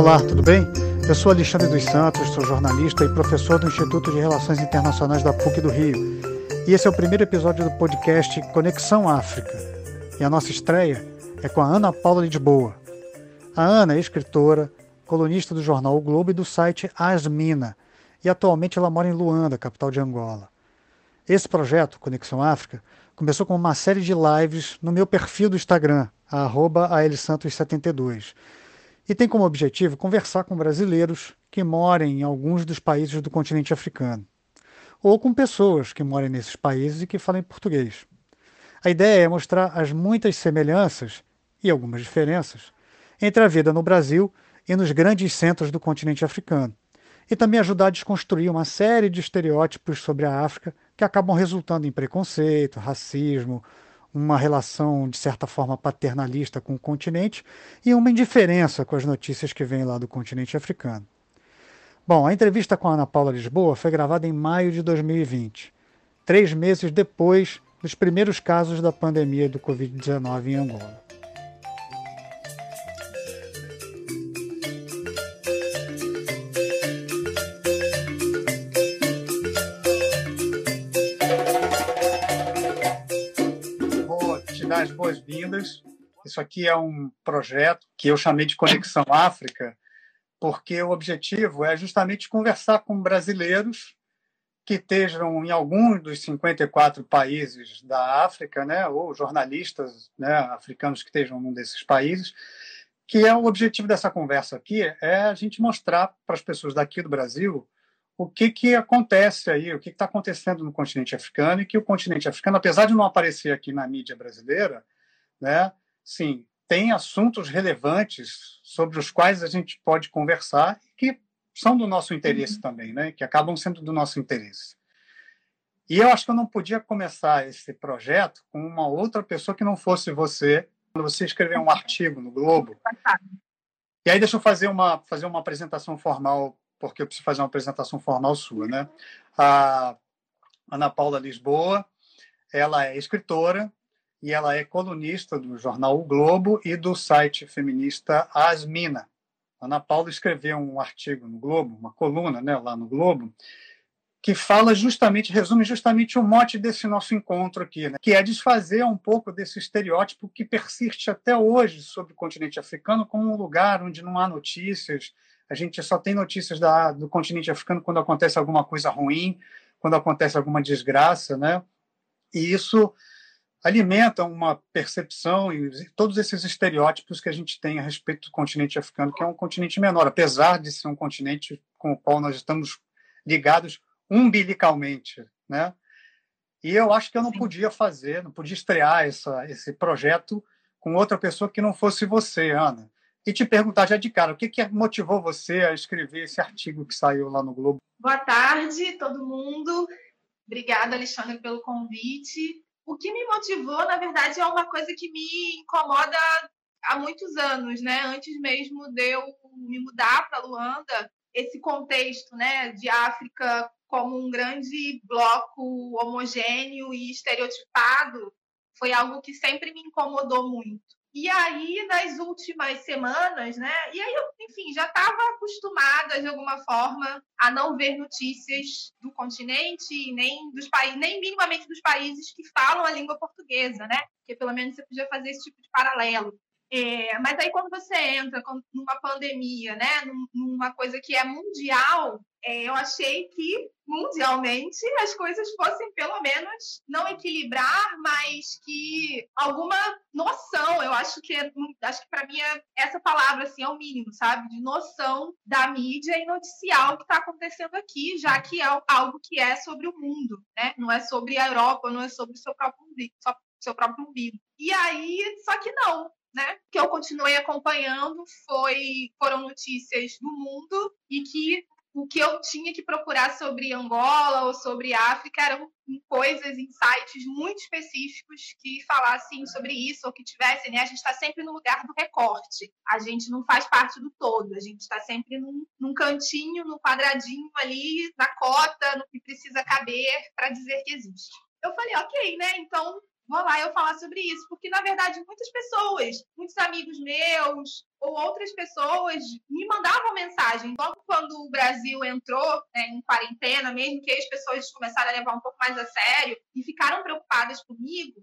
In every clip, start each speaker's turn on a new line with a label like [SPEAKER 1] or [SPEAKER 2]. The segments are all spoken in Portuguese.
[SPEAKER 1] Olá, tudo bem? Eu sou Alexandre dos Santos, sou jornalista e professor do Instituto de Relações Internacionais da PUC do Rio. E esse é o primeiro episódio do podcast Conexão África. E a nossa estreia é com a Ana Paula Lisboa. A Ana é escritora, colunista do jornal O Globo e do site Asmina, e atualmente ela mora em Luanda, capital de Angola. Esse projeto, Conexão África, começou com uma série de lives no meu perfil do Instagram, aelsantos72, e tem como objetivo conversar com brasileiros que morem em alguns dos países do continente africano, ou com pessoas que morem nesses países e que falem português. A ideia é mostrar as muitas semelhanças e algumas diferenças entre a vida no Brasil e nos grandes centros do continente africano, e também ajudar a desconstruir uma série de estereótipos sobre a África que acabam resultando em preconceito, racismo, uma relação de certa forma paternalista com o continente e uma indiferença com as notícias que vêm lá do continente africano. Bom, a entrevista com a Ana Paula Lisboa foi gravada em maio de 2020, três meses depois dos primeiros casos da pandemia do Covid-19 em Angola. As boas-vindas. Isso aqui é um projeto que eu chamei de Conexão África, porque o objetivo é justamente conversar com brasileiros que estejam em alguns dos 54 países da África, né, ou jornalistas né, africanos que estejam em um desses países, que é o objetivo dessa conversa aqui é a gente mostrar para as pessoas daqui do Brasil o que, que acontece aí, o que está acontecendo no continente africano e que o continente africano, apesar de não aparecer aqui na mídia brasileira, né, sim, tem assuntos relevantes sobre os quais a gente pode conversar e que são do nosso interesse uhum. também, né, que acabam sendo do nosso interesse. E eu acho que eu não podia começar esse projeto com uma outra pessoa que não fosse você, quando você escreveu um artigo no Globo. E aí deixa eu fazer uma, fazer uma apresentação formal porque eu preciso fazer uma apresentação formal sua, né? A Ana Paula Lisboa, ela é escritora e ela é colunista do jornal O Globo e do site feminista Asmina. Ana Paula escreveu um artigo no Globo, uma coluna, né, lá no Globo, que fala justamente, resume justamente o mote desse nosso encontro aqui, né? que é desfazer um pouco desse estereótipo que persiste até hoje sobre o continente africano como um lugar onde não há notícias, a gente só tem notícias da, do continente africano quando acontece alguma coisa ruim, quando acontece alguma desgraça, né? E isso alimenta uma percepção e todos esses estereótipos que a gente tem a respeito do continente africano, que é um continente menor, apesar de ser um continente com o qual nós estamos ligados umbilicalmente, né? E eu acho que eu não podia fazer, não podia estrear essa, esse projeto com outra pessoa que não fosse você, Ana e te perguntar já de cara, o que, que motivou você a escrever esse artigo que saiu lá no Globo?
[SPEAKER 2] Boa tarde, todo mundo. Obrigada, Alexandre, pelo convite. O que me motivou, na verdade, é uma coisa que me incomoda há muitos anos, né? Antes mesmo de eu me mudar para Luanda, esse contexto, né, de África como um grande bloco homogêneo e estereotipado foi algo que sempre me incomodou muito. E aí, nas últimas semanas, né? E aí, eu, enfim, já estava acostumada de alguma forma a não ver notícias do continente, nem dos países, nem minimamente dos países que falam a língua portuguesa, né? Porque pelo menos você podia fazer esse tipo de paralelo. É, mas aí quando você entra numa pandemia, né, numa coisa que é mundial, é, eu achei que mundialmente as coisas fossem pelo menos não equilibrar, mas que alguma noção, eu acho que é, acho que para mim é, essa palavra assim é o mínimo, sabe, de noção da mídia e noticiar o que está acontecendo aqui, já que é algo que é sobre o mundo, né? Não é sobre a Europa, não é sobre o seu próprio umbigo, seu próprio umbigo. E aí, só que não, né, que eu continuei acompanhando foi, foram notícias do mundo e que o que eu tinha que procurar sobre Angola ou sobre África eram coisas sites muito específicos que falassem sobre isso ou que tivessem, né? A gente está sempre no lugar do recorte. A gente não faz parte do todo. A gente está sempre num, num, cantinho, no quadradinho ali, na cota, no que precisa caber para dizer que existe. Eu falei, ok, né? Então vou lá eu falar sobre isso, porque na verdade muitas pessoas, muitos amigos meus ou outras pessoas me mandavam mensagem. Logo quando o Brasil entrou né, em quarentena, mesmo que as pessoas começaram a levar um pouco mais a sério e ficaram preocupadas comigo,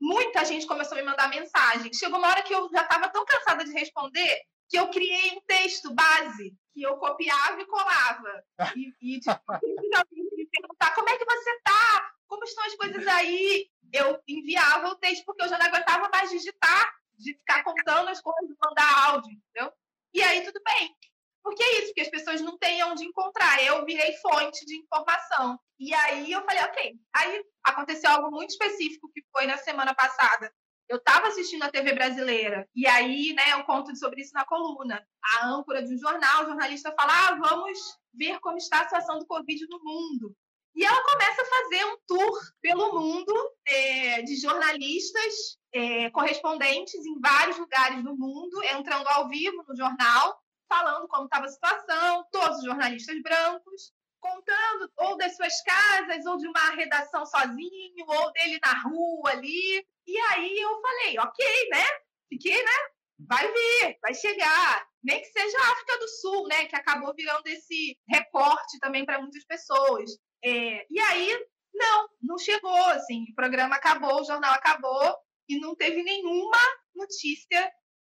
[SPEAKER 2] muita gente começou a me mandar mensagem. Chegou uma hora que eu já estava tão cansada de responder que eu criei um texto base que eu copiava e colava. E, e tipo, me perguntar como é que você está? Como estão as coisas aí? Eu enviava o texto porque eu já não aguentava mais digitar, de ficar contando as coisas, mandar áudio, entendeu? E aí tudo bem. Porque é isso, porque as pessoas não têm onde encontrar. Eu virei fonte de informação. E aí eu falei, ok. Aí aconteceu algo muito específico que foi na semana passada. Eu estava assistindo a TV brasileira, e aí, né, eu conto sobre isso na coluna. A âncora de um jornal, o jornalista fala: ah, vamos ver como está a situação do Covid no mundo. E ela começa a fazer um tour pelo mundo é, de jornalistas é, correspondentes em vários lugares do mundo, entrando ao vivo no jornal, falando como estava a situação, todos os jornalistas brancos, contando ou das suas casas, ou de uma redação sozinho, ou dele na rua ali. E aí eu falei, ok, né? Fiquei, né? Vai vir, vai chegar. Nem que seja a África do Sul, né? Que acabou virando esse recorte também para muitas pessoas. É, e aí, não, não chegou, assim, o programa acabou, o jornal acabou e não teve nenhuma notícia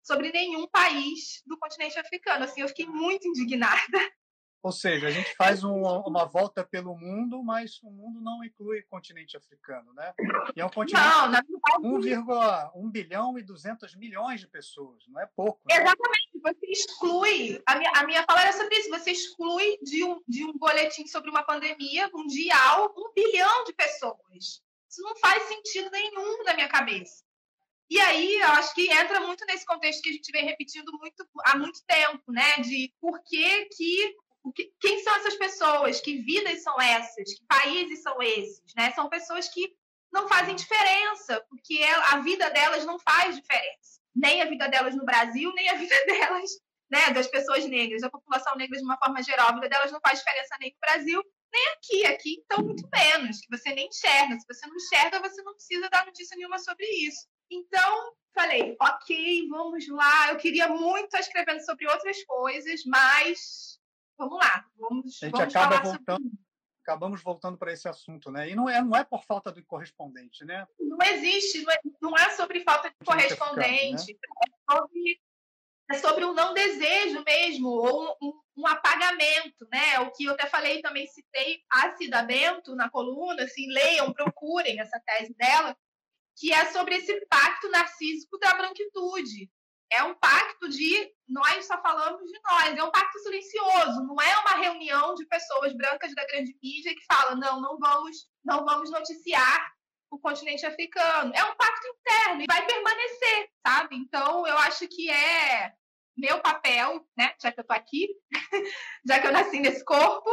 [SPEAKER 2] sobre nenhum país do continente africano. Assim, eu fiquei muito indignada.
[SPEAKER 1] Ou seja, a gente faz um, uma volta pelo mundo, mas o mundo não inclui o continente africano, né? E é um continente não, na verdade... 1,1 bilhão e 200 milhões de pessoas, não é pouco.
[SPEAKER 2] Né? Exatamente, você exclui, a minha, a minha fala era sobre isso, você exclui de um, de um boletim sobre uma pandemia mundial um bilhão de pessoas. Isso não faz sentido nenhum na minha cabeça. E aí, eu acho que entra muito nesse contexto que a gente vem repetindo muito, há muito tempo, né? De por que, que quem são essas pessoas? Que vidas são essas? Que países são esses? Né? São pessoas que não fazem diferença, porque a vida delas não faz diferença. Nem a vida delas no Brasil, nem a vida delas, né, das pessoas negras, da população negra de uma forma geral. A vida delas não faz diferença nem no Brasil, nem aqui. Aqui, então, muito menos, que você nem enxerga. Se você não enxerga, você não precisa dar notícia nenhuma sobre isso. Então, falei, ok, vamos lá. Eu queria muito estar escrevendo sobre outras coisas, mas vamos lá, vamos, a gente vamos acaba
[SPEAKER 1] voltando, acabamos voltando para esse assunto, né? E não é, não é por falta de correspondente, né?
[SPEAKER 2] Não existe, não é, não é sobre falta de correspondente, né? é, sobre, é sobre um não desejo mesmo, ou um, um, apagamento, né? O que eu até falei também, citei a Cida Bento na coluna, assim, leiam, procurem essa tese dela, que é sobre esse pacto narcísico da branquitude, é um pacto de nós só falamos de nós, é um pacto silencioso, não é uma reunião de pessoas brancas da grande mídia que fala não, não vamos, não vamos noticiar o continente africano. É um pacto interno e vai permanecer, sabe? Então, eu acho que é meu papel, né, já que eu tô aqui, já que eu nasci nesse corpo,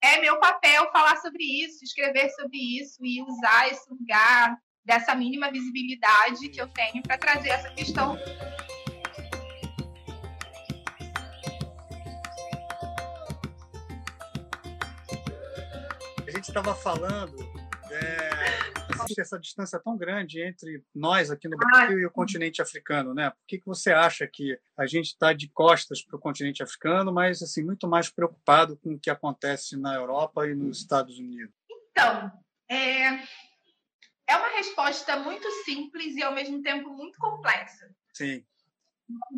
[SPEAKER 2] é meu papel falar sobre isso, escrever sobre isso e usar esse lugar dessa mínima visibilidade que eu tenho para trazer essa questão
[SPEAKER 1] estava falando é, essa distância tão grande entre nós aqui no Brasil e o continente africano, né? Por que, que você acha que a gente está de costas para o continente africano, mas assim muito mais preocupado com o que acontece na Europa e nos Estados Unidos?
[SPEAKER 2] Então, é, é uma resposta muito simples e ao mesmo tempo muito complexa.
[SPEAKER 1] Sim.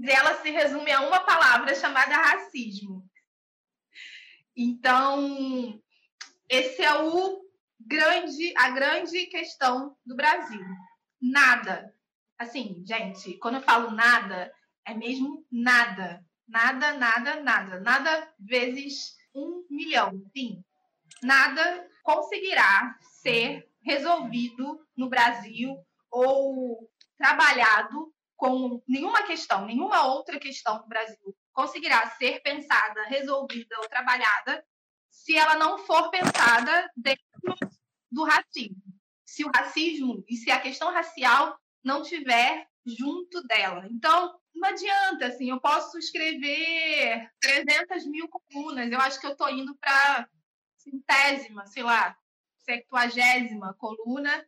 [SPEAKER 2] Ela se resume a uma palavra chamada racismo. Então, esse é o grande, a grande questão do Brasil. Nada. Assim, gente, quando eu falo nada, é mesmo nada. Nada, nada, nada. Nada vezes um milhão. Sim. Nada conseguirá ser resolvido no Brasil ou trabalhado com nenhuma questão, nenhuma outra questão no Brasil conseguirá ser pensada, resolvida ou trabalhada se ela não for pensada dentro do racismo. Se o racismo e se a questão racial não tiver junto dela. Então, não adianta, assim, eu posso escrever 300 mil colunas, eu acho que eu estou indo para centésima, sei lá, septuagésima coluna,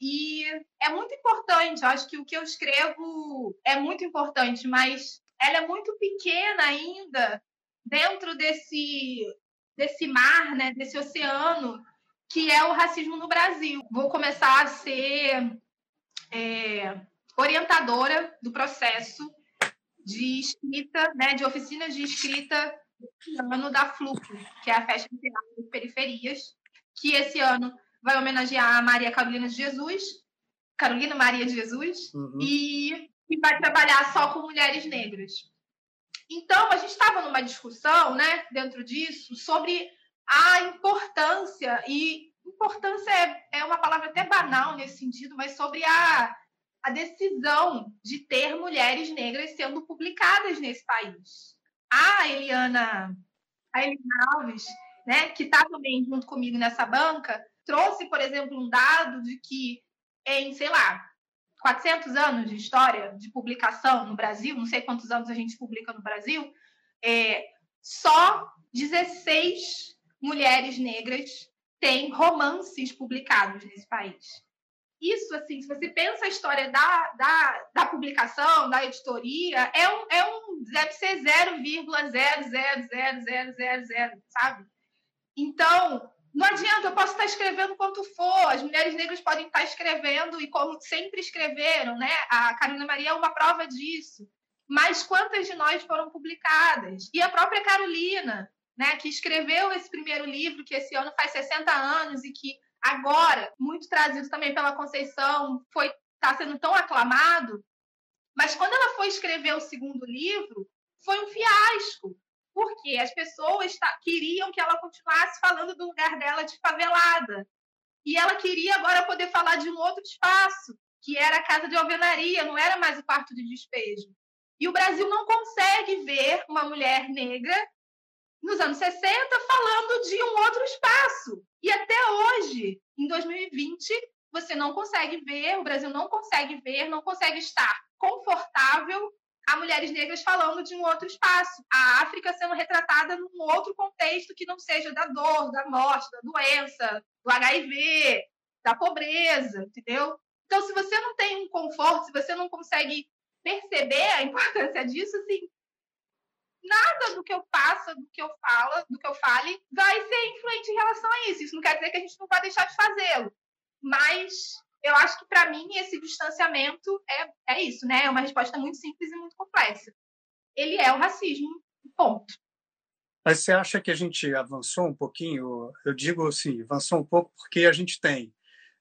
[SPEAKER 2] E é muito importante, eu acho que o que eu escrevo é muito importante, mas ela é muito pequena ainda dentro desse, desse mar, né, desse oceano, que é o racismo no Brasil. Vou começar a ser é, orientadora do processo de escrita, né, de oficinas de escrita ano da Fluxo, que é a festa de das periferias, que esse ano vai homenagear a Maria Carolina de Jesus, Carolina Maria de Jesus, uhum. e, e vai trabalhar só com mulheres negras. Então, a gente estava numa discussão, né, dentro disso, sobre a importância, e importância é, é uma palavra até banal nesse sentido, mas sobre a, a decisão de ter mulheres negras sendo publicadas nesse país. A Eliana, a Eliana Alves, né, que está também junto comigo nessa banca, trouxe, por exemplo, um dado de que em, sei lá, 400 anos de história de publicação no Brasil, não sei quantos anos a gente publica no Brasil, é, só 16 mulheres negras têm romances publicados nesse país. Isso, assim, se você pensa a história da, da, da publicação, da editoria, é um, é um deve ser 0,0000000, sabe? Então, não adianta, eu posso estar escrevendo quanto for, as mulheres negras podem estar escrevendo e como sempre escreveram, né? A Carolina Maria é uma prova disso. Mas quantas de nós foram publicadas? E a própria Carolina, né, que escreveu esse primeiro livro, que esse ano faz 60 anos e que agora, muito trazido também pela Conceição, foi está sendo tão aclamado, mas quando ela foi escrever o segundo livro, foi um fiasco porque as pessoas queriam que ela continuasse falando do lugar dela de favelada. E ela queria agora poder falar de um outro espaço, que era a casa de alvenaria, não era mais o quarto de despejo. E o Brasil não consegue ver uma mulher negra nos anos 60 falando de um outro espaço. E até hoje, em 2020, você não consegue ver, o Brasil não consegue ver, não consegue estar confortável a mulheres negras falando de um outro espaço, a África sendo retratada num outro contexto que não seja da dor, da morte, da doença, do HIV, da pobreza, entendeu? Então, se você não tem um conforto, se você não consegue perceber a importância disso, assim, nada do que eu faça, do que eu falo, do que eu fale, vai ser influente em relação a isso. Isso não quer dizer que a gente não vai deixar de fazê-lo, mas eu acho que para mim esse distanciamento é, é isso, né? É uma resposta muito simples e muito complexa. Ele é o racismo, ponto.
[SPEAKER 1] Mas você acha que a gente avançou um pouquinho? Eu digo assim, avançou um pouco porque a gente tem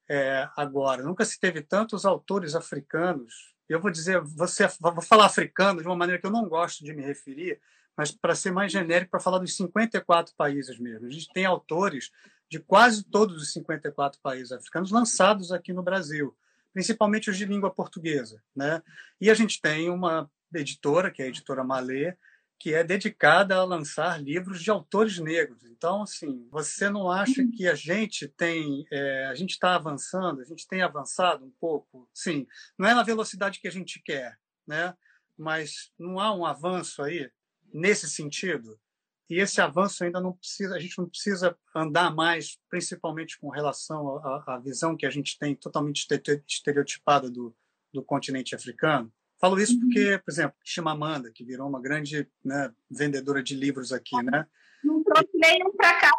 [SPEAKER 1] é, agora, nunca se teve tantos autores africanos. Eu vou dizer, você, vou falar africano de uma maneira que eu não gosto de me referir, mas para ser mais genérico, para falar dos 54 países mesmo. A gente tem autores de quase todos os 54 países africanos lançados aqui no Brasil, principalmente os de língua portuguesa. Né? E a gente tem uma editora, que é a editora Malê, que é dedicada a lançar livros de autores negros. Então, assim, você não acha que a gente tem, é, a gente está avançando, a gente tem avançado um pouco? Sim, não é na velocidade que a gente quer, né? Mas não há um avanço aí nesse sentido? E esse avanço ainda não precisa, a gente não precisa andar mais, principalmente com relação à, à visão que a gente tem totalmente estereotipada do, do continente africano. Falo isso uhum. porque, por exemplo, Chimamanda, que virou uma grande né, vendedora de livros aqui, né?
[SPEAKER 2] Não trouxe nenhum para cá,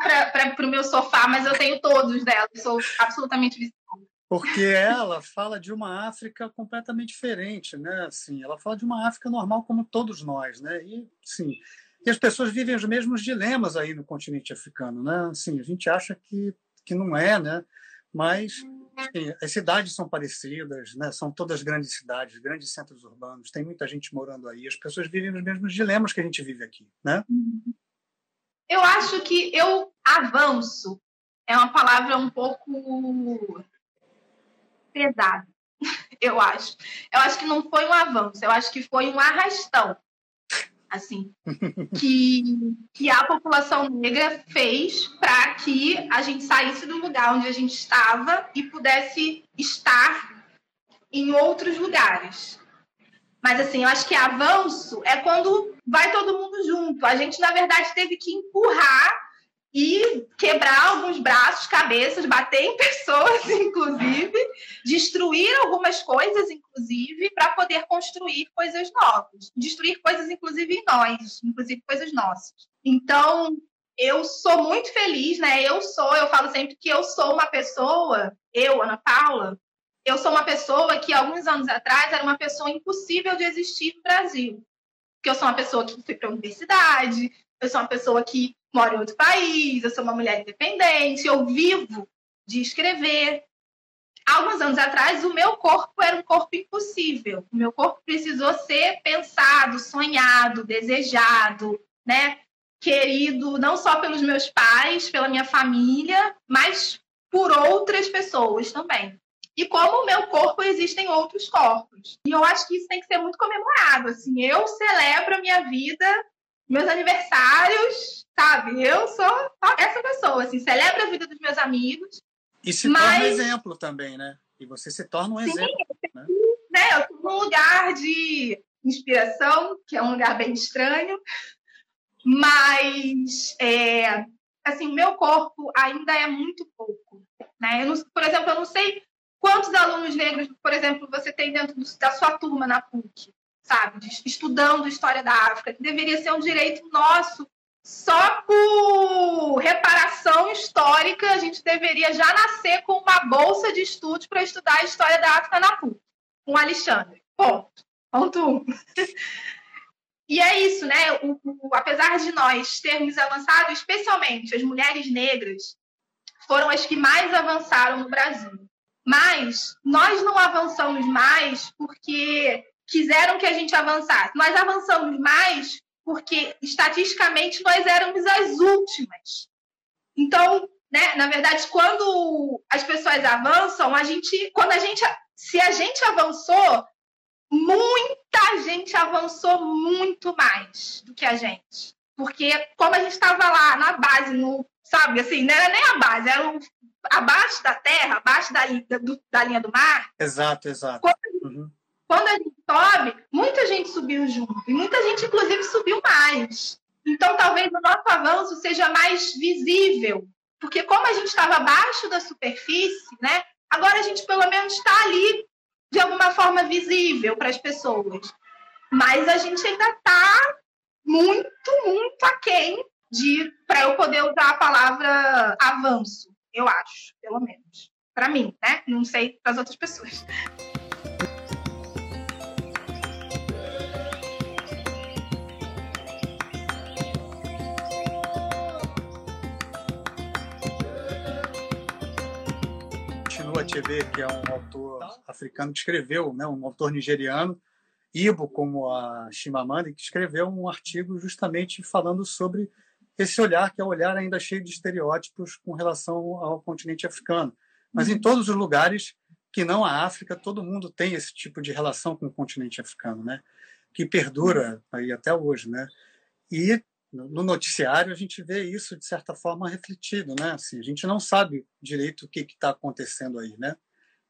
[SPEAKER 2] para o meu sofá, mas eu tenho todos dela, sou absolutamente viciada.
[SPEAKER 1] Porque ela fala de uma África completamente diferente, né? Assim, ela fala de uma África normal como todos nós, né? E, sim, e as pessoas vivem os mesmos dilemas aí no continente africano, né? Assim, a gente acha que, que não é, né? Mas enfim, as cidades são parecidas, né? São todas grandes cidades, grandes centros urbanos, tem muita gente morando aí, as pessoas vivem os mesmos dilemas que a gente vive aqui, né?
[SPEAKER 2] Eu acho que eu avanço é uma palavra um pouco pesada, eu acho. Eu acho que não foi um avanço, eu acho que foi um arrastão assim, que, que a população negra fez para que a gente saísse do lugar onde a gente estava e pudesse estar em outros lugares. Mas, assim, eu acho que avanço é quando vai todo mundo junto. A gente, na verdade, teve que empurrar e quebrar alguns braços, cabeças, bater em pessoas, inclusive, destruir algumas coisas, inclusive, para poder construir coisas novas, destruir coisas, inclusive, em nós, inclusive coisas nossas. Então, eu sou muito feliz, né? Eu sou, eu falo sempre que eu sou uma pessoa, eu, Ana Paula, eu sou uma pessoa que alguns anos atrás era uma pessoa impossível de existir no Brasil. Porque eu sou uma pessoa que foi para a universidade, eu sou uma pessoa que mora em outro país, eu sou uma mulher independente, eu vivo de escrever. Alguns anos atrás, o meu corpo era um corpo impossível. O meu corpo precisou ser pensado, sonhado, desejado, né? Querido não só pelos meus pais, pela minha família, mas por outras pessoas também. E como o meu corpo, existem outros corpos. E eu acho que isso tem que ser muito comemorado. Assim, eu celebro a minha vida meus aniversários, sabe? Eu sou essa pessoa, assim, celebro a vida dos meus amigos.
[SPEAKER 1] E se mas... torna um exemplo também, né? E você se torna um Sim, exemplo. Né?
[SPEAKER 2] né? Eu estou num lugar de inspiração, que é um lugar bem estranho, mas é, assim, meu corpo ainda é muito pouco. Né? Não, por exemplo, eu não sei quantos alunos negros, por exemplo, você tem dentro da sua turma na PUC sabe, estudando história da África, que deveria ser um direito nosso. Só por reparação histórica, a gente deveria já nascer com uma bolsa de estudos para estudar a história da África na PUC, com Alexandre. Ponto. Ponto um. E é isso, né? O, o, apesar de nós termos avançado, especialmente as mulheres negras, foram as que mais avançaram no Brasil. Mas nós não avançamos mais porque quiseram que a gente avançasse. Nós avançamos mais porque, estatisticamente, nós éramos as últimas. Então, né, na verdade, quando as pessoas avançam, a gente, quando a gente, se a gente avançou, muita gente avançou muito mais do que a gente. Porque como a gente estava lá na base, no, sabe, assim, não era nem a base, era o, abaixo da terra, abaixo da, da, da linha do mar.
[SPEAKER 1] Exato, exato. Quando.
[SPEAKER 2] Quando a gente sobe, muita gente subiu junto. E muita gente, inclusive, subiu mais. Então, talvez o nosso avanço seja mais visível. Porque como a gente estava abaixo da superfície, né? Agora a gente pelo menos está ali de alguma forma visível para as pessoas. Mas a gente ainda está muito, muito aquém de para eu poder usar a palavra avanço, eu acho, pelo menos. Para mim, né? Não sei para as outras pessoas.
[SPEAKER 1] Achebe, que é um autor africano que escreveu, né, um autor nigeriano, Ibo, como a Shimamanda, que escreveu um artigo justamente falando sobre esse olhar, que é um olhar ainda cheio de estereótipos com relação ao continente africano. Mas em uhum. todos os lugares que não a África, todo mundo tem esse tipo de relação com o continente africano, né? que perdura aí até hoje. Né? E no noticiário a gente vê isso de certa forma refletido, né? Assim, a gente não sabe direito o que está acontecendo aí, né?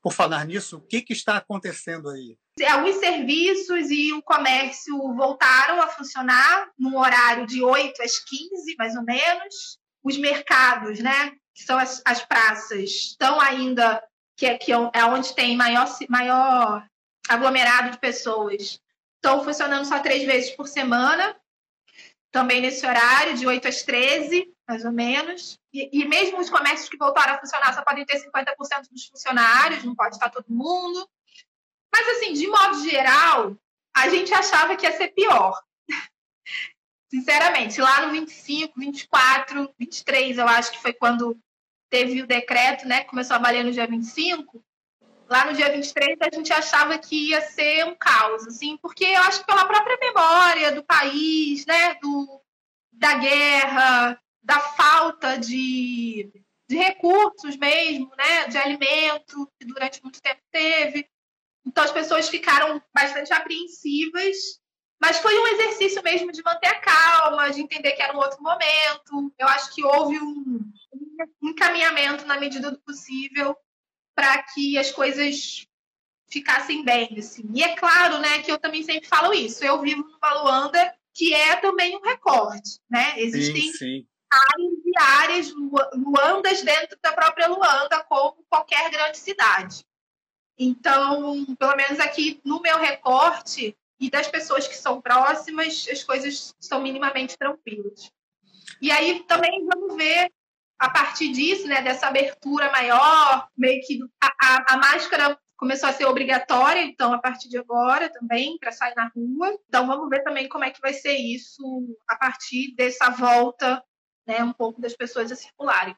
[SPEAKER 1] Por falar nisso, o que, que está acontecendo aí?
[SPEAKER 2] Alguns serviços e o comércio voltaram a funcionar no horário de 8 às 15, mais ou menos. Os mercados, né, que são as, as praças, estão ainda, que é, que é onde tem maior, maior aglomerado de pessoas, estão funcionando só três vezes por semana também nesse horário, de 8 às 13, mais ou menos. E, e, mesmo os comércios que voltaram a funcionar só podem ter 50% dos funcionários, não pode estar todo mundo. Mas, assim, de modo geral, a gente achava que ia ser pior. Sinceramente, lá no 25, 24, 23, eu acho que foi quando teve o decreto, né, que começou a valer no dia 25, lá no dia 23 a gente achava que ia ser um caos, assim, porque eu acho que pela própria memória do país, né, do, da guerra, da falta de, de recursos mesmo, né, de alimento, que durante muito tempo teve. Então as pessoas ficaram bastante apreensivas, mas foi um exercício mesmo de manter a calma, de entender que era um outro momento. Eu acho que houve um, um encaminhamento na medida do possível para que as coisas ficassem bem, assim. E é claro, né, que eu também sempre falo isso. Eu vivo numa Luanda que é também um recorte, né? Existem
[SPEAKER 1] sim, sim.
[SPEAKER 2] áreas e áreas Luandas dentro da própria Luanda, como qualquer grande cidade. Então, pelo menos aqui no meu recorte e das pessoas que são próximas, as coisas estão minimamente tranquilas. E aí também vamos ver a partir disso, né, dessa abertura maior, meio que a, a, a máscara começou a ser obrigatória, então, a partir de agora também, para sair na rua. Então, vamos ver também como é que vai ser isso a partir dessa volta, né, um pouco das pessoas a circularem.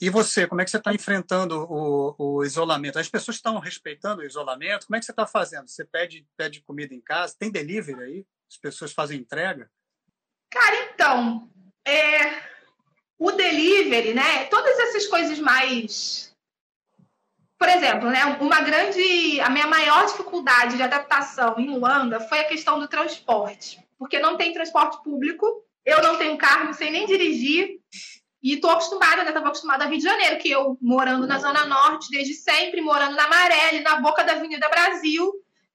[SPEAKER 1] E você, como é que você está enfrentando o, o, isolamento? As pessoas estão respeitando o isolamento? Como é que você está fazendo? Você pede, pede comida em casa? Tem delivery aí? As pessoas fazem entrega?
[SPEAKER 2] Cara, então, é, o delivery, né? Todas essas coisas mais por exemplo, né, uma grande, a minha maior dificuldade de adaptação em Luanda foi a questão do transporte, porque não tem transporte público, eu não tenho carro, não sei nem dirigir, e estou acostumada, né, estava acostumada a Rio de Janeiro, que eu morando na Zona Norte desde sempre, morando na Maré, na boca da Avenida Brasil,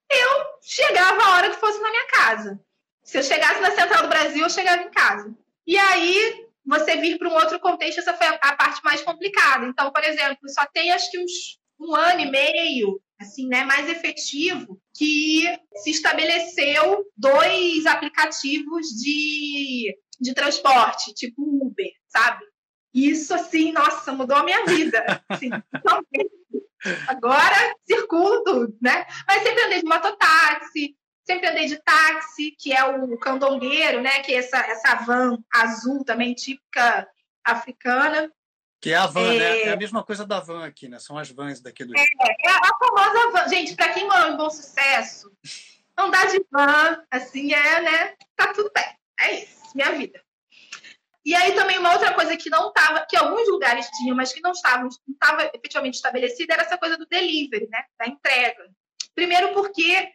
[SPEAKER 2] eu chegava a hora que fosse na minha casa. Se eu chegasse na Central do Brasil, eu chegava em casa. E aí, você vir para um outro contexto, essa foi a, parte mais complicada. Então, por exemplo, só tem acho que uns um ano e meio, assim, né, mais efetivo, que se estabeleceu dois aplicativos de, de transporte, tipo Uber, sabe? Isso, assim, nossa, mudou a minha vida. Assim, agora circulo tudo, né? Mas sempre andei de mototáxi, sempre andei de táxi, que é o candongueiro, né? Que é essa, essa van azul também típica africana.
[SPEAKER 1] Que é a van, é... né? É a mesma coisa da van aqui, né? São as vans daqui do
[SPEAKER 2] É, é a famosa van. Gente, para quem mora em Bom Sucesso, andar de van, assim, é, né? Tá tudo bem. É isso, minha vida. E aí também uma outra coisa que não estava, que alguns lugares tinham, mas que não estavam, não estava efetivamente estabelecida, era essa coisa do delivery, né? Da entrega. Primeiro porque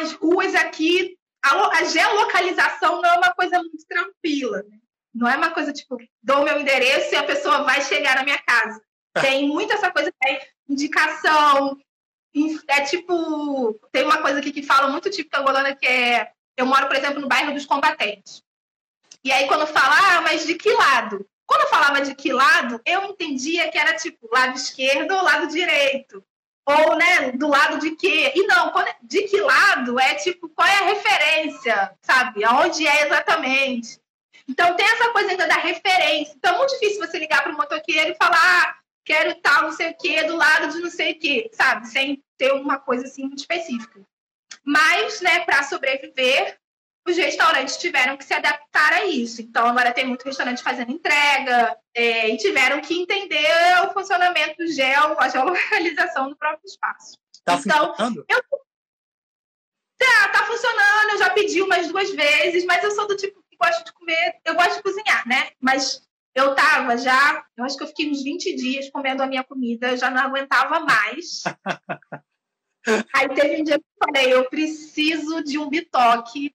[SPEAKER 2] as ruas aqui, a, a geolocalização não é uma coisa muito tranquila, né? Não é uma coisa tipo, dou meu endereço e a pessoa vai chegar na minha casa. Tem muito essa coisa de indicação. É tipo, tem uma coisa aqui que fala muito típica angolana que é. Eu moro, por exemplo, no bairro dos combatentes. E aí, quando fala, ah, mas de que lado? Quando eu falava de que lado, eu entendia que era tipo lado esquerdo ou lado direito. Ou, né, do lado de quê? E não, quando, de que lado é tipo, qual é a referência, sabe? Aonde é exatamente. Então tem essa coisa ainda da referência. Então é muito difícil você ligar para o motoqueiro e falar, ah, quero tal, não sei o quê, do lado de não sei o quê, sabe? Sem ter uma coisa assim muito específica. Mas, né, para sobreviver, os restaurantes tiveram que se adaptar a isso. Então, agora tem muito restaurante fazendo entrega é, e tiveram que entender o funcionamento do gel, a geolocalização do próprio espaço.
[SPEAKER 1] Tá então, funcionando? Eu...
[SPEAKER 2] Tá, tá funcionando. Eu já pedi umas duas vezes, mas eu sou do tipo gosto de comer, eu gosto de cozinhar, né? Mas eu tava já, eu acho que eu fiquei uns 20 dias comendo a minha comida, já não aguentava mais. Aí teve um dia que eu falei, eu preciso de um bitoque,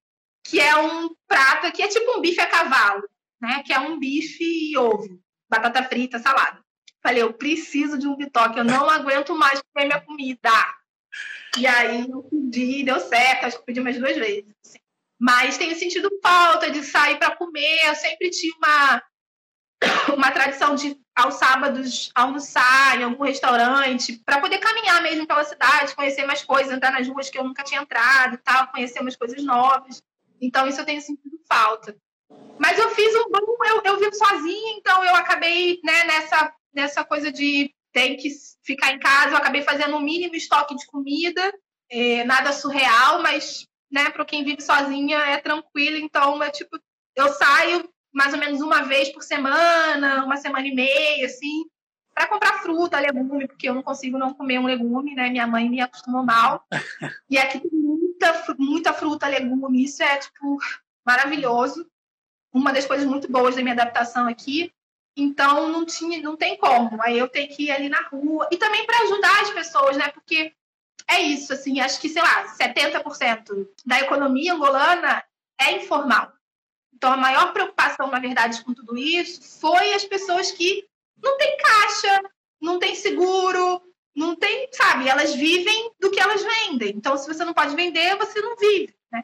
[SPEAKER 2] que é um prato que é tipo um bife a cavalo, né? Que é um bife e ovo, batata frita, salada. Falei, eu preciso de um bitoque, eu não aguento mais comer minha comida. E aí eu pedi, deu certo, acho que pedi mais duas vezes. Assim. Mas tenho sentido falta de sair para comer. Eu sempre tinha uma, uma tradição de, aos sábados, almoçar em algum restaurante, para poder caminhar mesmo pela cidade, conhecer mais coisas, entrar nas ruas que eu nunca tinha entrado e tal, conhecer umas coisas novas. Então, isso eu tenho sentido falta. Mas eu fiz um bom, eu, eu vivo sozinha, então eu acabei né, nessa, nessa coisa de tem que ficar em casa, eu acabei fazendo um mínimo estoque de comida, é, nada surreal, mas né, para quem vive sozinha é tranquilo, então é tipo, eu saio mais ou menos uma vez por semana, uma semana e meia, assim, para comprar fruta, legume, porque eu não consigo não comer um legume, né? Minha mãe me acostumou mal. E aqui tem muita, muita fruta, legume, isso é, tipo, maravilhoso. Uma das coisas muito boas da minha adaptação aqui. Então, não, tinha, não tem como. Aí eu tenho que ir ali na rua. E também para ajudar as pessoas, né? Porque é isso, assim, acho que, sei lá, 70% da economia angolana é informal. Então, a maior preocupação, na verdade, com tudo isso foi as pessoas que não têm caixa, não têm seguro, não tem, sabe, elas vivem do que elas vendem. Então, se você não pode vender, você não vive, né?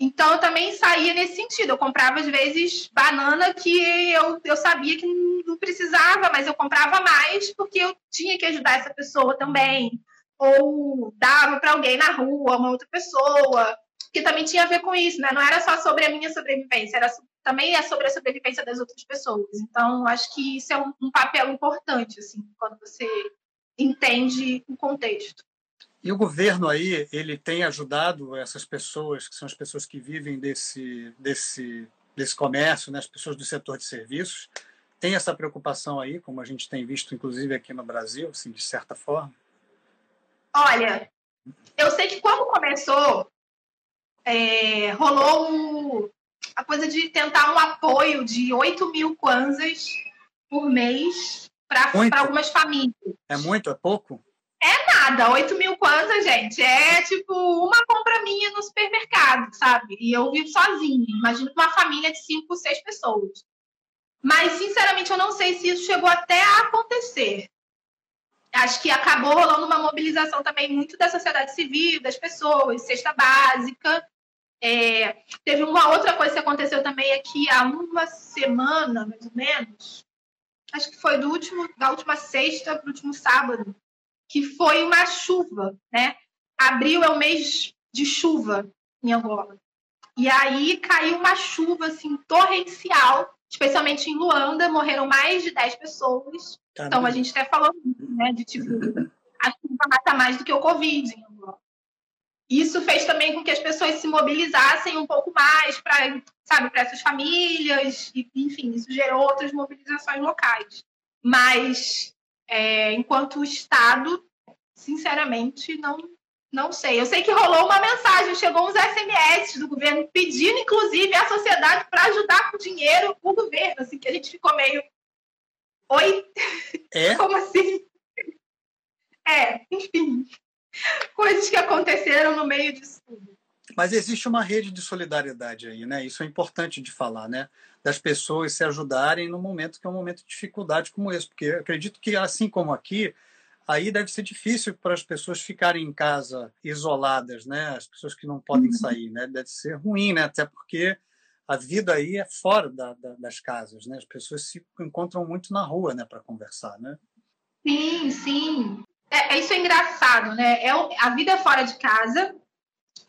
[SPEAKER 2] Então eu também saía nesse sentido. Eu comprava às vezes banana que eu, eu sabia que não precisava, mas eu comprava mais porque eu tinha que ajudar essa pessoa também. Ou dava para alguém na rua, uma outra pessoa, que também tinha a ver com isso, né? Não era só sobre a minha sobrevivência, era também é sobre a sobrevivência das outras pessoas. Então, acho que isso é um, um papel importante, assim, quando você entende o contexto.
[SPEAKER 1] E o governo aí, ele tem ajudado essas pessoas, que são as pessoas que vivem desse, desse, desse comércio, né, as pessoas do setor de serviços, tem essa preocupação aí, como a gente tem visto, inclusive aqui no Brasil, assim, de certa forma?
[SPEAKER 2] Olha, eu sei que quando começou, é, rolou a coisa de tentar um apoio de 8 mil kwanzas por mês para algumas famílias.
[SPEAKER 1] É muito? É pouco?
[SPEAKER 2] É nada, 8 mil kwanzas, gente, é tipo uma compra minha no supermercado, sabe? E eu vivo sozinha. Imagina uma família de 5, 6 pessoas. Mas, sinceramente, eu não sei se isso chegou até a acontecer. Acho que acabou rolando uma mobilização também muito da sociedade civil, das pessoas, cesta básica. É, teve uma outra coisa que aconteceu também aqui há uma semana, mais ou menos. Acho que foi do último, da última sexta para o último sábado que foi uma chuva, né? Abril é o mês de chuva em Angola. E aí caiu uma chuva assim torrencial, especialmente em Luanda, morreram mais de 10 pessoas. Então a gente até falou né, de tipo a chuva mata mais do que o Covid em. Isso fez também com que as pessoas se mobilizassem um pouco mais para, sabe, para essas famílias, e, enfim, isso gerou outras mobilizações locais. Mas é, enquanto Estado, sinceramente, não, não sei. Eu sei que rolou uma mensagem, chegou uns SMS do governo pedindo, inclusive, à sociedade para ajudar com dinheiro o governo, assim, que a gente ficou meio. Oi?
[SPEAKER 1] É?
[SPEAKER 2] Como assim? É, enfim. Coisas que aconteceram no meio disso tudo.
[SPEAKER 1] Mas existe uma rede de solidariedade aí, né? Isso é importante de falar, né? Das pessoas se ajudarem no momento que é um momento de dificuldade como esse, porque acredito que assim como aqui, aí deve ser difícil para as pessoas ficarem em casa isoladas, né? As pessoas que não podem uhum. sair, né? Deve ser ruim, né? Até porque a vida aí é fora da, da, das casas, né? As pessoas se encontram muito na rua, né? Para conversar, né?
[SPEAKER 2] Sim, sim. É, é, isso é engraçado, né? É a vida fora de casa,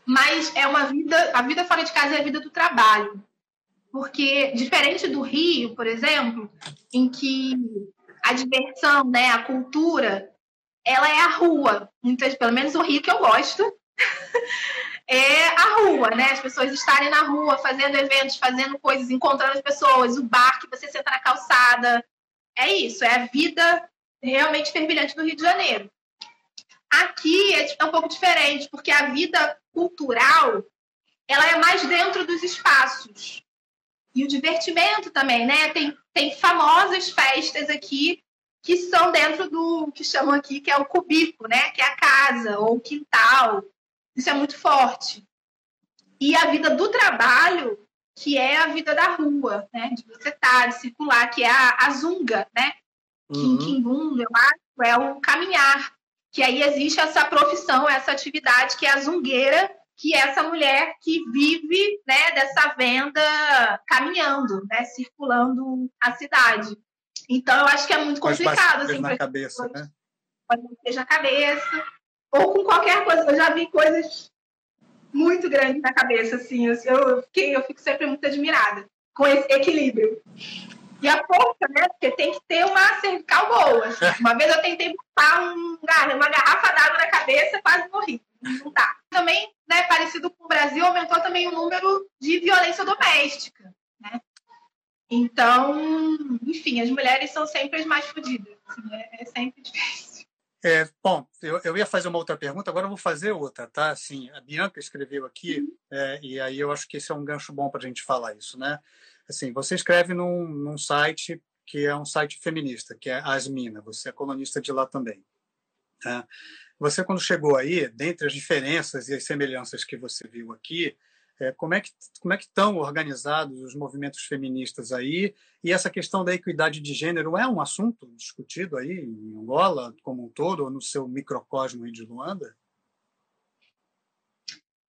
[SPEAKER 2] mas é uma vida, a vida fora de casa é a vida do trabalho. Porque, diferente do Rio, por exemplo, em que a diversão, né, a cultura, ela é a rua. Muitas, pelo menos o Rio que eu gosto, é a rua, né? As pessoas estarem na rua, fazendo eventos, fazendo coisas, encontrando as pessoas, o bar que você senta na calçada. É isso, é a vida realmente fervilhante do Rio de Janeiro. Aqui é, é um pouco diferente, porque a vida cultural ela é mais dentro dos espaços. E o divertimento também, né? Tem, tem famosas festas aqui que são dentro do que chamam aqui, que é o cubículo, né? Que é a casa ou o quintal. Isso é muito forte. E a vida do trabalho, que é a vida da rua, né? De você estar, tá, de circular, que é a, a zunga, né? Uhum. Kimbunga, eu acho, é o caminhar que aí existe essa profissão, essa atividade que é a zungueira, que é essa mulher que vive né, dessa venda caminhando, né, circulando a cidade. Então, eu acho que é muito complicado.
[SPEAKER 1] Assim, na cabeça, né?
[SPEAKER 2] Pode na cabeça, ou com qualquer coisa. Eu já vi coisas muito grandes na cabeça, assim. Eu, eu, fiquei, eu fico sempre muito admirada com esse equilíbrio. E a força, né? Porque tem que ter uma cervical boa. Assim. Uma vez eu tentei botar um, uma garrafa d'água na cabeça, quase morri. Não dá. Também, né, parecido com o Brasil, aumentou também o número de violência doméstica, né? Então, enfim, as mulheres são sempre as mais fodidas. Assim, é, é, sempre difícil.
[SPEAKER 1] É, bom, eu, eu ia fazer uma outra pergunta, agora eu vou fazer outra, tá? Assim, a Bianca escreveu aqui, uhum. é, e aí eu acho que esse é um gancho bom para a gente falar isso, né? Assim, você escreve num, num site que é um site feminista, que é Asmina, você é colunista de lá também. Tá? Você, quando chegou aí, dentre as diferenças e as semelhanças que você viu aqui, é, como é que como é que estão organizados os movimentos feministas aí e essa questão da equidade de gênero é um assunto discutido aí em Angola como um todo ou no seu microcosmo aí de Luanda?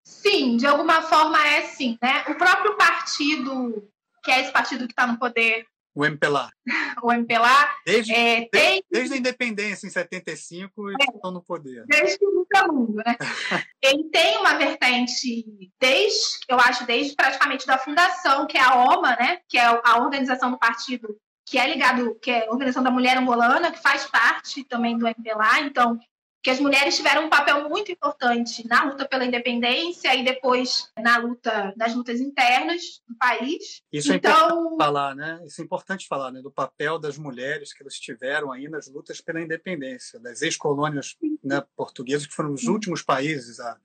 [SPEAKER 2] Sim, de alguma forma é sim, né? O próprio partido, que é esse partido que está no poder,
[SPEAKER 1] o MPLA.
[SPEAKER 2] o MPLA.
[SPEAKER 1] Desde, é, tem... desde, desde, a independência, em 75, eles é, estão no poder.
[SPEAKER 2] Desde o mundo, né? Ele tem uma vertente, desde, eu acho, desde praticamente da fundação, que é a OMA, né? Que é a organização do partido que é ligado, que é a Organização da Mulher Angolana, que faz parte também do MPLA. Então, que as mulheres tiveram um papel muito importante na luta pela independência e depois na luta nas lutas internas do país.
[SPEAKER 1] Isso então, é importante falar, né? Isso é importante falar, né? Do papel das mulheres que elas tiveram aí nas lutas pela independência, das ex-colônias né, portuguesas que foram os últimos países a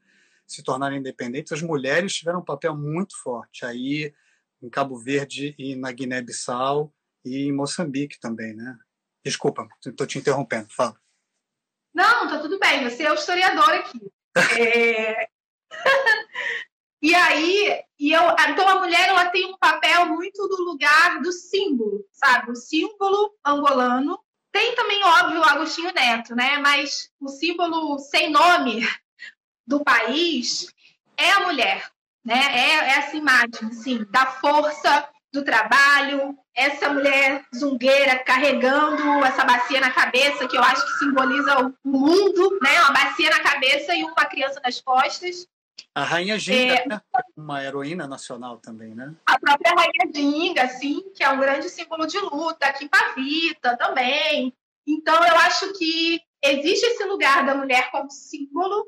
[SPEAKER 1] se tornarem independentes. As mulheres tiveram um papel muito forte aí em Cabo Verde e na Guiné-Bissau e em Moçambique também, né? Desculpa, estou te interrompendo. Fala.
[SPEAKER 2] Não, tá tudo bem, você é o historiador aqui. É... e aí, e eu, então a mulher ela tem um papel muito do lugar do símbolo, sabe? O símbolo angolano. Tem também, óbvio, o Agostinho Neto, né? Mas o símbolo sem nome do país é a mulher, né? É, é essa imagem, assim, da força, do trabalho, essa mulher zungueira carregando essa bacia na cabeça, que eu acho que simboliza o mundo, né? Uma bacia na cabeça e uma criança nas costas.
[SPEAKER 1] A Rainha Ginga, é, né? uma heroína nacional também, né?
[SPEAKER 2] A própria Rainha Ginga, sim, que é um grande símbolo de luta, aqui Pavita também. Então, eu acho que existe esse lugar da mulher como símbolo,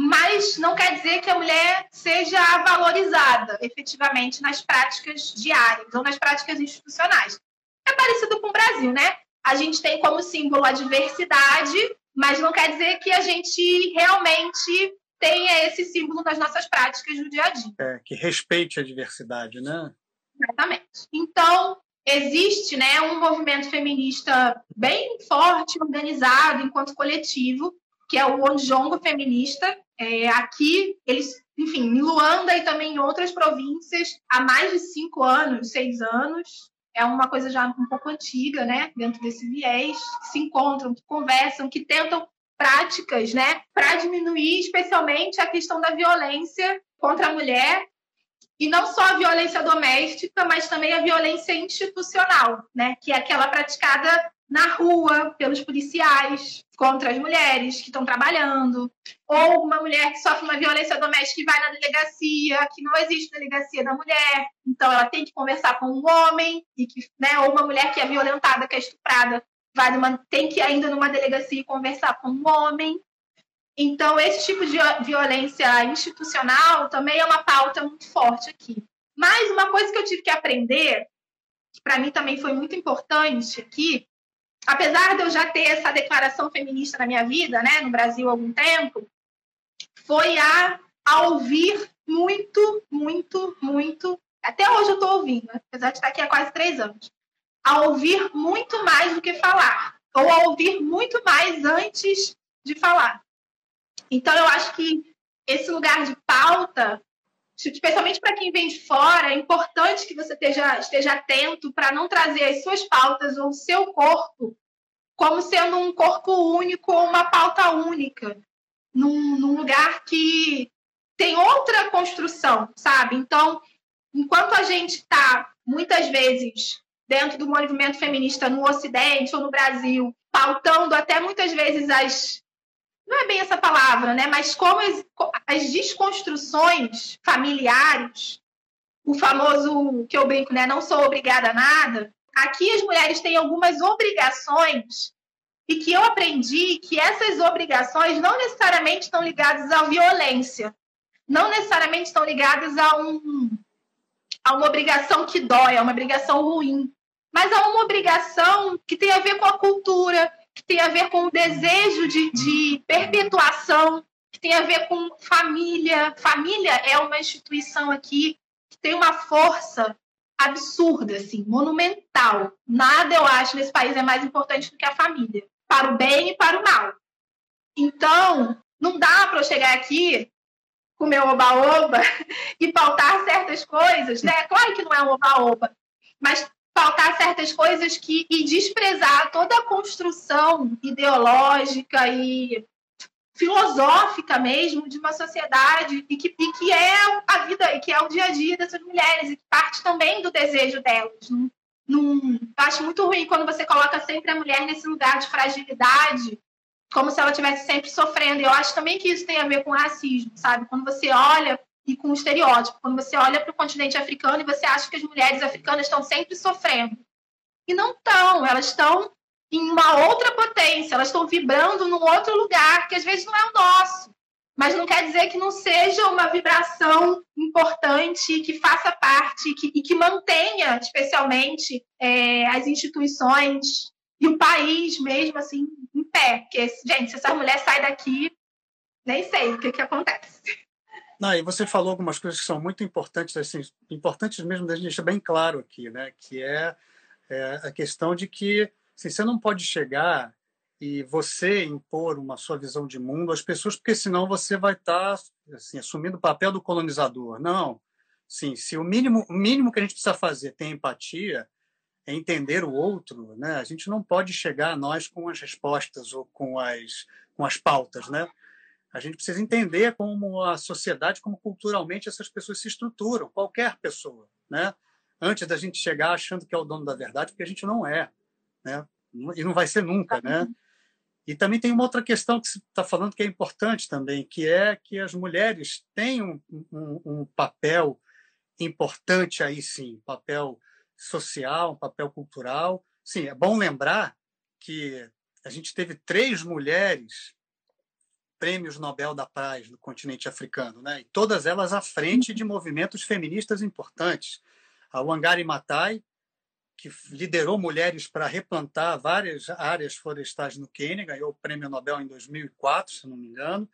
[SPEAKER 2] mas não quer dizer que a mulher seja valorizada efetivamente nas práticas diárias ou nas práticas institucionais. É parecido com o Brasil, né? A gente tem como símbolo a diversidade, mas não quer dizer que a gente realmente tenha esse símbolo nas nossas práticas do dia a dia.
[SPEAKER 1] É, que respeite a diversidade, né?
[SPEAKER 2] Exatamente. Então, existe né, um movimento feminista bem forte, organizado enquanto coletivo, que é o Onjongo Feminista, é, aqui, eles, enfim, em Luanda e também em outras províncias, há mais de cinco anos, seis anos, é uma coisa já um pouco antiga, né, dentro desse viés, que se encontram, que conversam, que tentam práticas, né, para diminuir especialmente a questão da violência contra a mulher e não só a violência doméstica, mas também a violência institucional, né, que é aquela praticada na rua pelos policiais contra as mulheres que estão trabalhando, ou uma mulher que sofre uma violência doméstica e vai na delegacia, que não existe delegacia da mulher, então ela tem que conversar com um homem, e que, né, ou uma mulher que é violentada, que é estuprada, vai numa, tem que ir ainda numa delegacia conversar com um homem. Então, esse tipo de violência institucional também é uma pauta muito forte aqui. Mas uma coisa que eu tive que aprender, que para mim também foi muito importante aqui, apesar de eu já ter essa declaração feminista na minha vida, né, no Brasil há algum tempo, foi a, a ouvir muito, muito, muito. Até hoje eu estou ouvindo, né, apesar de estar aqui há quase três anos. A ouvir muito mais do que falar, ou a ouvir muito mais antes de falar. Então, eu acho que esse lugar de pauta especialmente para quem vem de fora, é importante que você esteja, esteja atento para não trazer as suas pautas ou o seu corpo como sendo um corpo único ou uma pauta única, num, num lugar que tem outra construção, sabe? Então, enquanto a gente está, muitas vezes, dentro do movimento feminista no Ocidente ou no Brasil, pautando até muitas vezes as não é bem essa palavra, né? Mas como as, as desconstruções familiares, o famoso que eu brinco, né? Não sou obrigada a nada. Aqui as mulheres têm algumas obrigações e que eu aprendi que essas obrigações não necessariamente estão ligadas à violência, não necessariamente estão ligadas a, um, a uma obrigação que dói, a uma obrigação ruim, mas a uma obrigação que tem a ver com a cultura, que tem a ver com o desejo de, de perpetuação, que tem a ver com família. Família é uma instituição aqui que tem uma força absurda, assim, monumental. Nada, eu acho, nesse país é mais importante do que a família, para o bem e para o mal. Então, não dá para eu chegar aqui com meu oba-oba e pautar certas coisas, né? Claro que não é um oba-oba, mas faltar certas coisas que e desprezar toda a construção ideológica e filosófica mesmo de uma sociedade e que, e que é a vida e que é o dia a dia dessas mulheres e que parte também do desejo delas. Não, não, acho muito ruim quando você coloca sempre a mulher nesse lugar de fragilidade, como se ela estivesse sempre sofrendo. Eu acho também que isso tem a ver com racismo, sabe? Quando você olha e com o estereótipo, quando você olha para o continente africano e você acha que as mulheres africanas estão sempre sofrendo. E não estão, elas estão em uma outra potência, elas estão vibrando num outro lugar que às vezes não é o nosso. Mas não quer dizer que não seja uma vibração importante, que faça parte que, e que mantenha, especialmente, é, as instituições e o país mesmo assim em pé. Porque, gente, se essa mulher sai daqui, nem sei o que, que acontece.
[SPEAKER 1] Não, e você falou algumas coisas que são muito importantes, assim, importantes mesmo da gente deixar bem claro aqui, né? Que é, é a questão de que Assim, você não pode chegar e você impor uma sua visão de mundo às pessoas, porque senão você vai estar assim, assumindo o papel do colonizador. Não. Sim, se o mínimo, o mínimo que a gente precisa fazer tem empatia, é entender o outro, né? A gente não pode chegar a nós com as respostas ou com as com as pautas, né? A gente precisa entender como a sociedade, como culturalmente essas pessoas se estruturam, qualquer pessoa, né? Antes da gente chegar achando que é o dono da verdade, porque a gente não é né? E não vai ser nunca, né? E também tem uma outra questão que você está falando que é importante também, que é que as mulheres têm um, um, um papel importante aí sim, um papel social, um papel cultural. Sim, é bom lembrar que a gente teve três mulheres prêmios Nobel da Paz no continente africano, né? E todas elas à frente de movimentos feministas importantes. A Wangari Maathai, que liderou mulheres para replantar várias áreas florestais no Quênia, ganhou o prêmio Nobel em 2004, se não me engano.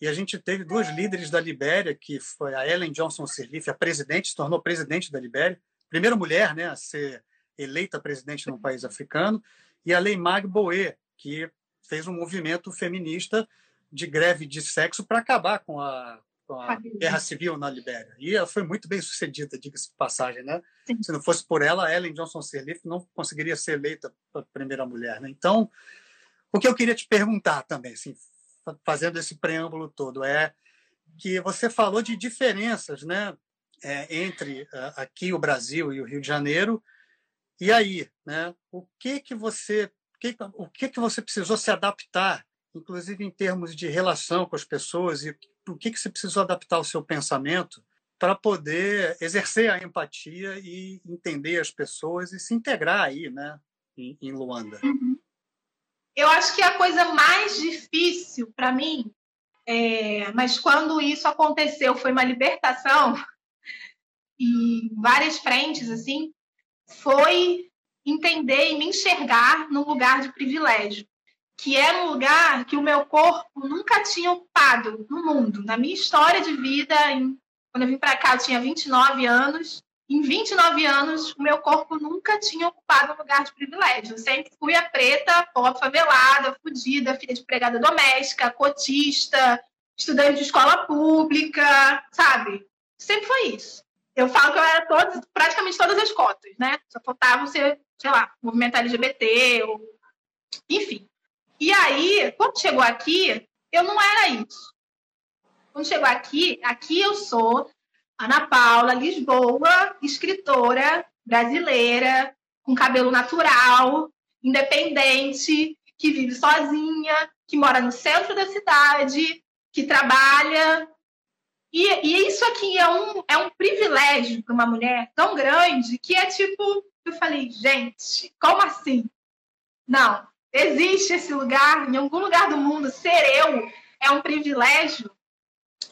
[SPEAKER 1] E a gente teve duas líderes da Libéria, que foi a Ellen Johnson Sirleaf, a presidente, se tornou presidente da Libéria, primeira mulher né, a ser eleita presidente num país africano, e a Leymag Boé, que fez um movimento feminista de greve de sexo para acabar com a, com a guerra civil na Libéria. E ela foi muito bem sucedida, diga-se de passagem. Né? Sim. Se não fosse por ela, Ellen Johnson Sirleaf não conseguiria ser eleita primeira mulher. Né? Então, o que eu queria te perguntar também, assim, fazendo esse preâmbulo todo, é que você falou de diferenças né, é, entre uh, aqui o Brasil e o Rio de Janeiro. E aí, né, o que que você que, o que que você precisou se adaptar, inclusive em termos de relação com as pessoas e o que, que você precisou adaptar o seu pensamento para poder exercer a empatia e entender as pessoas e se integrar aí, né, em, em Luanda?
[SPEAKER 2] Uhum. Eu acho que a coisa mais difícil para mim, é, mas quando isso aconteceu foi uma libertação e várias frentes assim, foi entender e me enxergar num lugar de privilégio que era um lugar que o meu corpo nunca tinha ocupado no mundo. Na minha história de vida, em, quando eu vim para cá, eu tinha 29 anos. Em 29 anos, o meu corpo nunca tinha ocupado um lugar de privilégio. Eu sempre fui a preta, pobre, favelada, fodida, filha de empregada doméstica, cotista, estudante de escola pública, sabe? Sempre foi isso. Eu falo que eu era todos, praticamente todas as cotas, né? Só faltava ser, sei lá, movimento LGBT, ou... enfim. E aí, quando chegou aqui, eu não era isso. Quando chegou aqui, aqui eu sou Ana Paula Lisboa, escritora brasileira, com cabelo natural, independente, que vive sozinha, que mora no centro da cidade, que trabalha. E, e isso aqui é um, é um privilégio para uma mulher tão grande que é tipo, eu falei, gente, como assim? Não, existe esse lugar, em algum lugar do mundo, ser eu é um privilégio.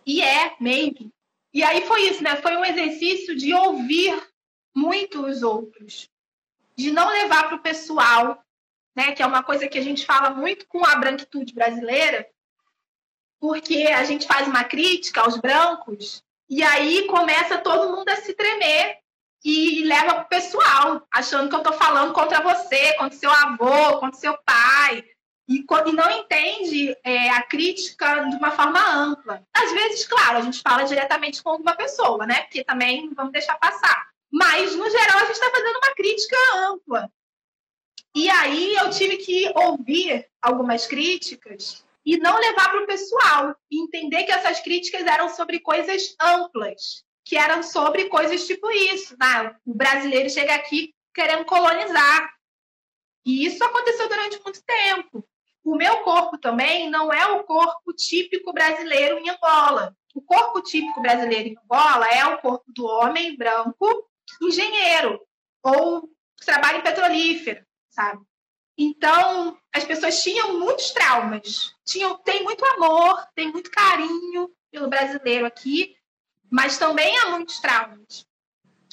[SPEAKER 2] E é mesmo. E aí foi isso, né? Foi um exercício de ouvir muito os outros, de não levar para o pessoal, né? Que é uma coisa que a gente fala muito com a branquitude brasileira, porque a gente faz uma crítica aos brancos e aí começa todo mundo a se tremer e leva pro pessoal, achando que eu estou falando contra você, contra seu avô, contra seu pai. E, e não entende é, a crítica de uma forma ampla. Às vezes, claro, a gente fala diretamente com uma pessoa, né? Porque também vamos deixar passar. Mas, no geral, a gente está fazendo uma crítica ampla. E aí eu tive que ouvir algumas críticas e não levar para o pessoal. E entender que essas críticas eram sobre coisas amplas, que eram sobre coisas tipo isso. Né? O brasileiro chega aqui querendo colonizar. E isso aconteceu durante muito tempo. O meu corpo também não é o corpo típico brasileiro em Angola. O corpo típico brasileiro em Angola é o corpo do homem branco, engenheiro, ou trabalha em petrolífera, sabe? Então, as pessoas tinham muitos traumas. Tinham, tem muito amor, tem muito carinho pelo brasileiro aqui, mas também há muitos traumas.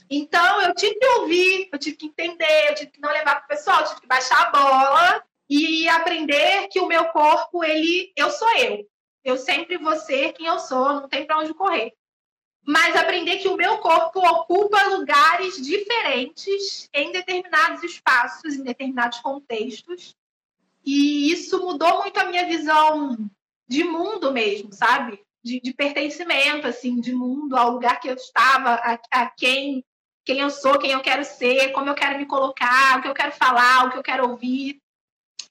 [SPEAKER 2] Então, eu tive que ouvir, eu tive que entender, eu tive que não levar para o pessoal, eu tive que baixar a bola e aprender que o meu corpo, ele, eu sou eu. Eu sempre vou ser quem eu sou, não tem para onde correr mas aprender que o meu corpo ocupa lugares diferentes em determinados espaços, em determinados contextos. E isso mudou muito a minha visão de mundo mesmo, sabe? De, de pertencimento, assim, de mundo, ao lugar que eu estava, a, a quem, quem eu sou, quem eu quero ser, como eu quero me colocar, o que eu quero falar, o que eu quero ouvir.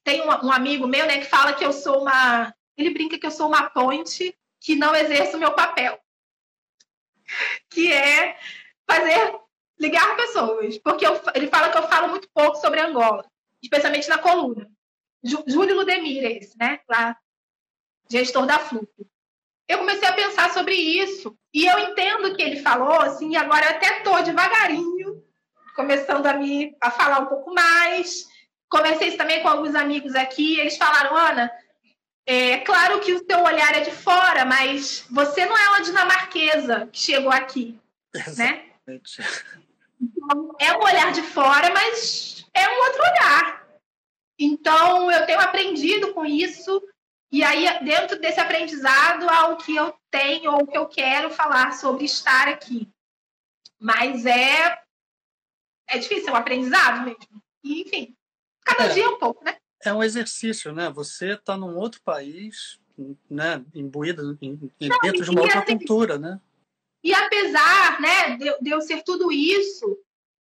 [SPEAKER 2] Tem um, um amigo meu, né, que fala que eu sou uma. Ele brinca que eu sou uma ponte que não exerce o meu papel que é fazer ligar pessoas, porque eu, ele fala que eu falo muito pouco sobre Angola, especialmente na coluna. Júlio Ludemir, é esse, né? Lá, gestor da Flup. Eu comecei a pensar sobre isso e eu entendo que ele falou, assim, e agora eu até tô devagarinho, começando a me a falar um pouco mais. Conversei também com alguns amigos aqui, eles falaram, Ana, é claro que o seu olhar é de fora, mas você não é uma dinamarquesa que chegou aqui, né? Exatamente. né? Então, é um olhar de fora, mas é um outro olhar. Então, eu tenho aprendido com isso, e aí, dentro desse aprendizado, há o que eu tenho ou o que eu quero falar sobre estar aqui. Mas é, é difícil, é um aprendizado mesmo. E, enfim, cada é. dia um pouco, né?
[SPEAKER 1] é um exercício, né? Você está num outro país, né? Imbuído em, Não, dentro de uma outra assim, cultura, né?
[SPEAKER 2] E apesar, né, de, de eu ser tudo isso,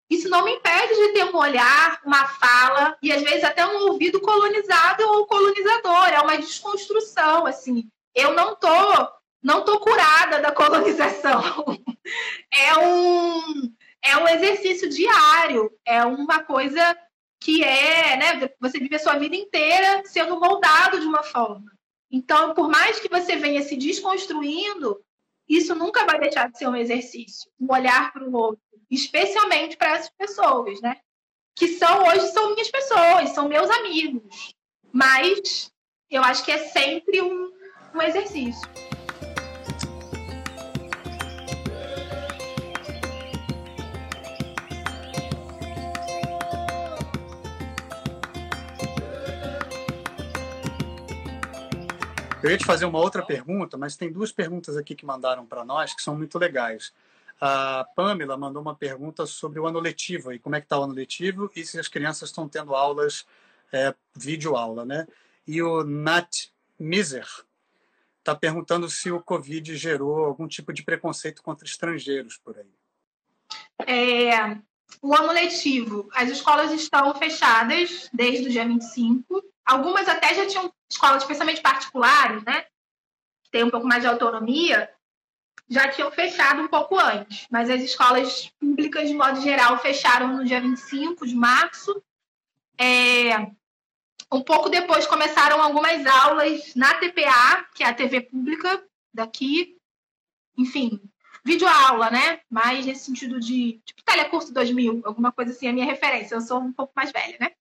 [SPEAKER 2] isso não me impede de ter um olhar, uma fala e às vezes até um ouvido colonizado ou colonizador. É uma desconstrução, assim. Eu não tô, não tô curada da colonização. É um, é um exercício diário. É uma coisa que é, né, você vive a sua vida inteira sendo moldado de uma forma. Então, por mais que você venha se desconstruindo, isso nunca vai deixar de ser um exercício, um olhar para o outro, especialmente para essas pessoas, né? Que são hoje são minhas pessoas, são meus amigos. Mas eu acho que é sempre um, um exercício.
[SPEAKER 1] Eu ia te fazer uma outra pergunta, mas tem duas perguntas aqui que mandaram para nós que são muito legais. A Pamela mandou uma pergunta sobre o ano letivo e como é que está o ano letivo e se as crianças estão tendo aulas, é, vídeo aula, né? E o Nat Miser está perguntando se o Covid gerou algum tipo de preconceito contra estrangeiros por aí.
[SPEAKER 2] É, o ano letivo, as escolas estão fechadas desde o dia 25. Algumas até já tinham escolas, especialmente particulares, né? Que tem um pouco mais de autonomia, já tinham fechado um pouco antes. Mas as escolas públicas, de modo geral, fecharam no dia 25 de março. É, um pouco depois começaram algumas aulas na TPA, que é a TV pública daqui. Enfim, videoaula, né? Mais nesse sentido de tipo Telecurso 2000, alguma coisa assim, a minha referência. Eu sou um pouco mais velha, né?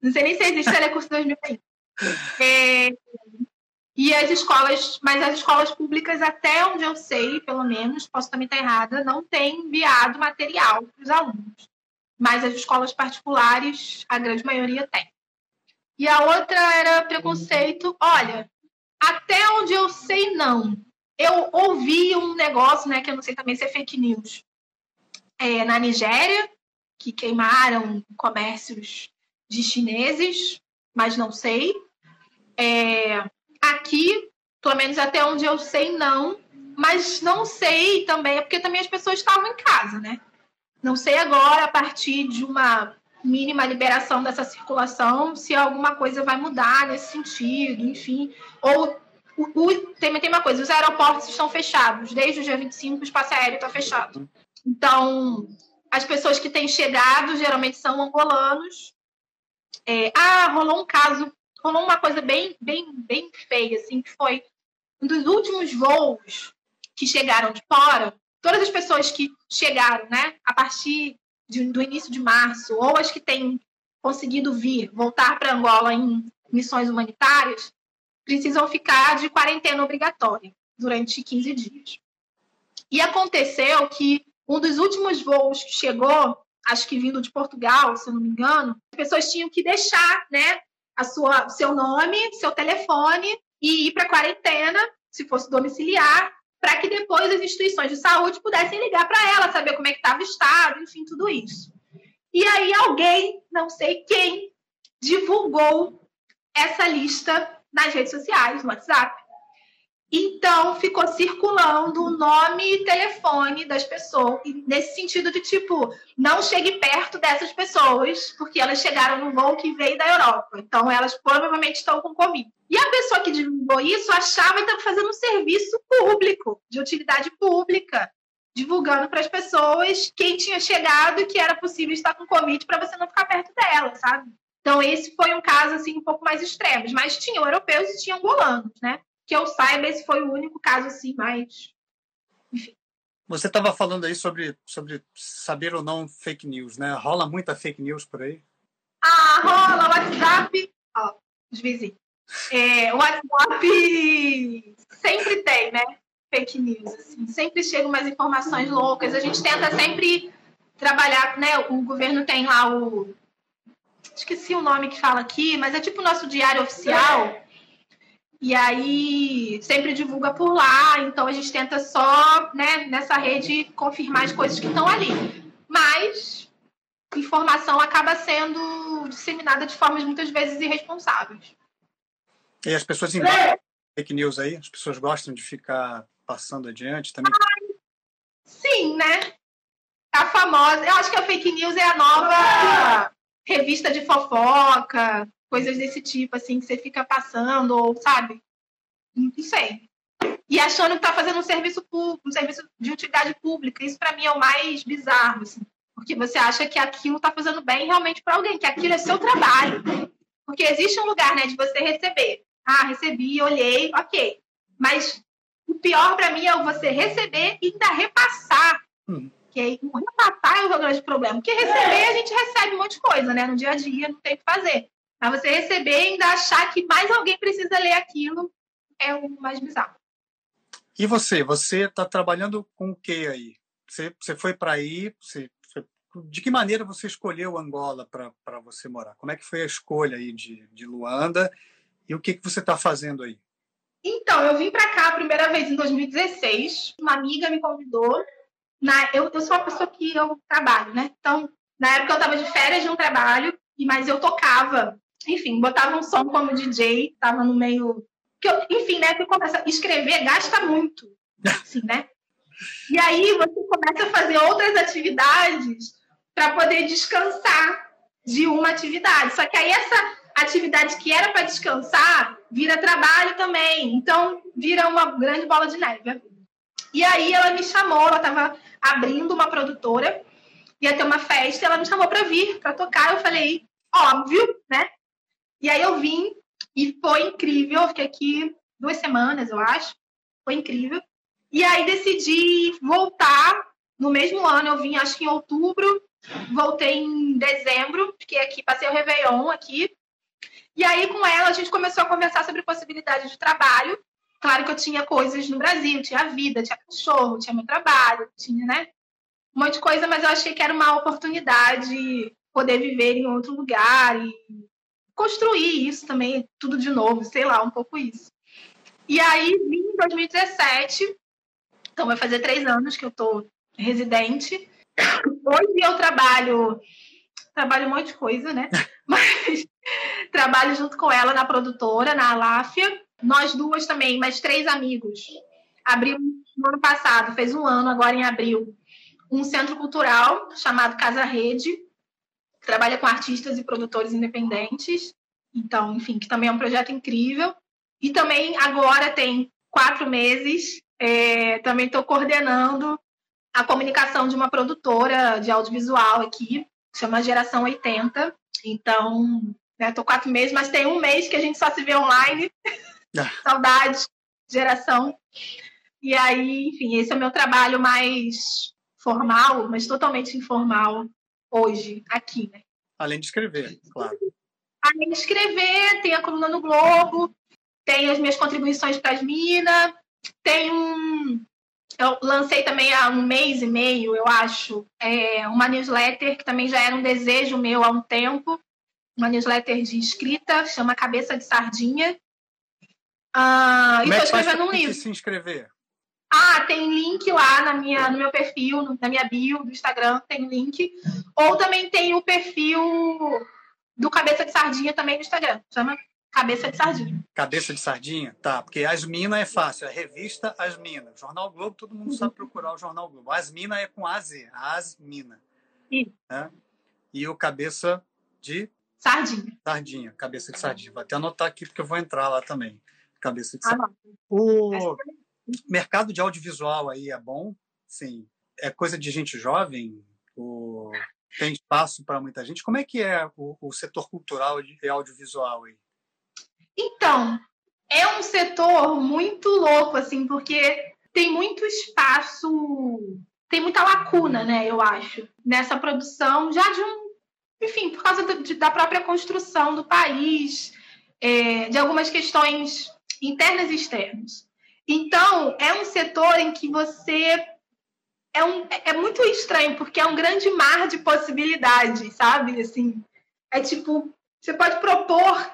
[SPEAKER 2] Não sei nem se existe Telecurso 2000 ainda. É, e as escolas, mas as escolas públicas, até onde eu sei, pelo menos, posso também estar errada, não têm enviado material para os alunos. Mas as escolas particulares, a grande maioria tem. E a outra era preconceito. Olha, até onde eu sei, não. Eu ouvi um negócio, né, que eu não sei também se é fake news, é, na Nigéria, que queimaram comércios de chineses, mas não sei. É, aqui, pelo menos até onde eu sei, não. Mas não sei também, é porque também as pessoas estavam em casa, né? Não sei agora, a partir de uma mínima liberação dessa circulação, se alguma coisa vai mudar nesse sentido, enfim. Ou o, o, tem, tem uma coisa, os aeroportos estão fechados. Desde o dia 25, o espaço aéreo está fechado. Então, as pessoas que têm chegado geralmente são angolanos. É, ah, rolou um caso, rolou uma coisa bem, bem, bem feia, assim, que foi um dos últimos voos que chegaram de fora. Todas as pessoas que chegaram, né, a partir de, do início de março, ou as que têm conseguido vir, voltar para Angola em missões humanitárias, precisam ficar de quarentena obrigatória durante 15 dias. E aconteceu que um dos últimos voos que chegou, acho que vindo de Portugal, se eu não me engano, as pessoas tinham que deixar, né, a sua, seu nome, seu telefone e ir para quarentena, se fosse domiciliar, para que depois as instituições de saúde pudessem ligar para ela, saber como é que estava o estado, enfim, tudo isso. E aí alguém, não sei quem, divulgou essa lista nas redes sociais, no WhatsApp. Então, ficou circulando o nome e telefone das pessoas, nesse sentido de tipo, não chegue perto dessas pessoas, porque elas chegaram no voo que veio da Europa. Então, elas provavelmente estão com Covid. E a pessoa que divulgou isso achava que estava fazendo um serviço público, de utilidade pública, divulgando para as pessoas quem tinha chegado e que era possível estar com Covid para você não ficar perto dela, sabe? Então, esse foi um caso assim um pouco mais extremo. Mas tinham europeus e tinham angolanos, né? Que eu saiba, esse foi o único caso assim mais. Enfim.
[SPEAKER 1] Você estava falando aí sobre, sobre saber ou não fake news, né? Rola muita fake news por aí?
[SPEAKER 2] Ah, rola, WhatsApp. Ó, os vizinhos. É, WhatsApp sempre tem, né? Fake news. Assim. Sempre chegam umas informações loucas. A gente tenta sempre trabalhar, né? O governo tem lá o. Esqueci o nome que fala aqui, mas é tipo o nosso diário oficial. E aí sempre divulga por lá, então a gente tenta só, né, nessa rede confirmar as coisas que estão ali. Mas informação acaba sendo disseminada de formas muitas vezes irresponsáveis.
[SPEAKER 1] E as pessoas embaixo fake news aí? As pessoas gostam de ficar passando adiante também? Ah,
[SPEAKER 2] sim, né? A famosa. Eu acho que a fake news é a nova revista de fofoca, coisas desse tipo, assim, que você fica passando, ou sabe? Não sei. E achando que tá fazendo um serviço público, um serviço de utilidade pública. Isso para mim é o mais bizarro, assim. Porque você acha que aquilo tá fazendo bem realmente para alguém, que aquilo é seu trabalho. Porque existe um lugar, né, de você receber. Ah, recebi, olhei, ok. Mas o pior para mim é você receber e ainda repassar. Hum. O repassar é o grande problema. Porque receber, a gente recebe um monte de coisa, né? No dia a dia, não tem o que fazer. Mas você receber e ainda achar que mais alguém precisa ler aquilo é o mais bizarro.
[SPEAKER 1] E você? Você está trabalhando com o que aí? Você, você foi para aí? Você, foi, de que maneira você escolheu Angola para você morar? Como é que foi a escolha aí de, de Luanda? E o que, que você está fazendo aí?
[SPEAKER 2] Então, eu vim para cá a primeira vez em 2016. Uma amiga me convidou. Na, eu, eu sou uma pessoa que eu trabalho, né? Então, na época eu estava de férias de um trabalho, mas eu tocava enfim, botava um som como DJ, tava no meio. enfim, né? Você começa escrever, gasta muito. Assim, né? E aí você começa a fazer outras atividades para poder descansar de uma atividade. Só que aí essa atividade que era para descansar vira trabalho também. Então vira uma grande bola de neve. E aí ela me chamou, ela estava abrindo uma produtora, ia ter uma festa, ela me chamou para vir, para tocar. Eu falei, óbvio, né? E aí eu vim e foi incrível. Eu fiquei aqui duas semanas, eu acho. Foi incrível. E aí decidi voltar no mesmo ano. Eu vim, acho que em outubro. Voltei em dezembro. Fiquei aqui, passei o Réveillon aqui. E aí, com ela, a gente começou a conversar sobre possibilidades de trabalho. Claro que eu tinha coisas no Brasil, tinha vida, tinha cachorro, tinha meu trabalho, tinha, né? Um monte de coisa, mas eu achei que era uma oportunidade poder viver em outro lugar e construir isso também, tudo de novo, sei lá, um pouco isso. E aí, vim em 2017, então vai fazer três anos que eu tô residente. Hoje eu trabalho, trabalho um monte de coisa, né? Mas trabalho junto com ela na produtora, na Aláfia. Nós duas também, mais três amigos. Abrimos no ano passado, fez um ano agora em abril, um centro cultural chamado Casa Rede, trabalha com artistas e produtores independentes. Então, enfim, que também é um projeto incrível. E também agora tem quatro meses, é, também estou coordenando a comunicação de uma produtora de audiovisual aqui, chama Geração 80. Então, estou né, quatro meses, mas tem um mês que a gente só se vê online. Ah. Saudade, geração. E aí, enfim, esse é o meu trabalho mais formal, mas totalmente informal hoje, aqui, né?
[SPEAKER 1] Além de escrever, claro.
[SPEAKER 2] Além de escrever, tem a coluna no Globo, tem as minhas contribuições para as minas, tem um. Eu lancei também há um mês e meio, eu acho, é, uma newsletter que também já era um desejo meu há um tempo, uma newsletter de escrita, chama Cabeça de Sardinha.
[SPEAKER 1] Ah, Como e estou é escrevendo um livro. se inscrever?
[SPEAKER 2] Ah, tem link lá na minha, no meu perfil, na minha bio do Instagram, tem link. Ou também tem o perfil do Cabeça de Sardinha também no Instagram. Chama Cabeça de Sardinha.
[SPEAKER 1] Cabeça de Sardinha? Tá, porque As Minas é fácil. É revista As Minas. Jornal Globo, todo mundo uhum. sabe procurar o Jornal Globo. As Minas é com AZ. As Minas. Né? E o Cabeça de...
[SPEAKER 2] Sardinha.
[SPEAKER 1] Sardinha, Cabeça de Sardinha. Vou até anotar aqui, porque eu vou entrar lá também. Cabeça de Sardinha. Ah, o mercado de audiovisual aí é bom, sim. É coisa de gente jovem, o... tem espaço para muita gente. Como é que é o, o setor cultural e audiovisual aí?
[SPEAKER 2] Então, é um setor muito louco, assim, porque tem muito espaço, tem muita lacuna, né, eu acho, nessa produção, já de um, enfim, por causa do, da própria construção do país, é, de algumas questões internas e externas. Então, é um setor em que você. É, um, é muito estranho, porque é um grande mar de possibilidades, sabe? Assim, é tipo, você pode propor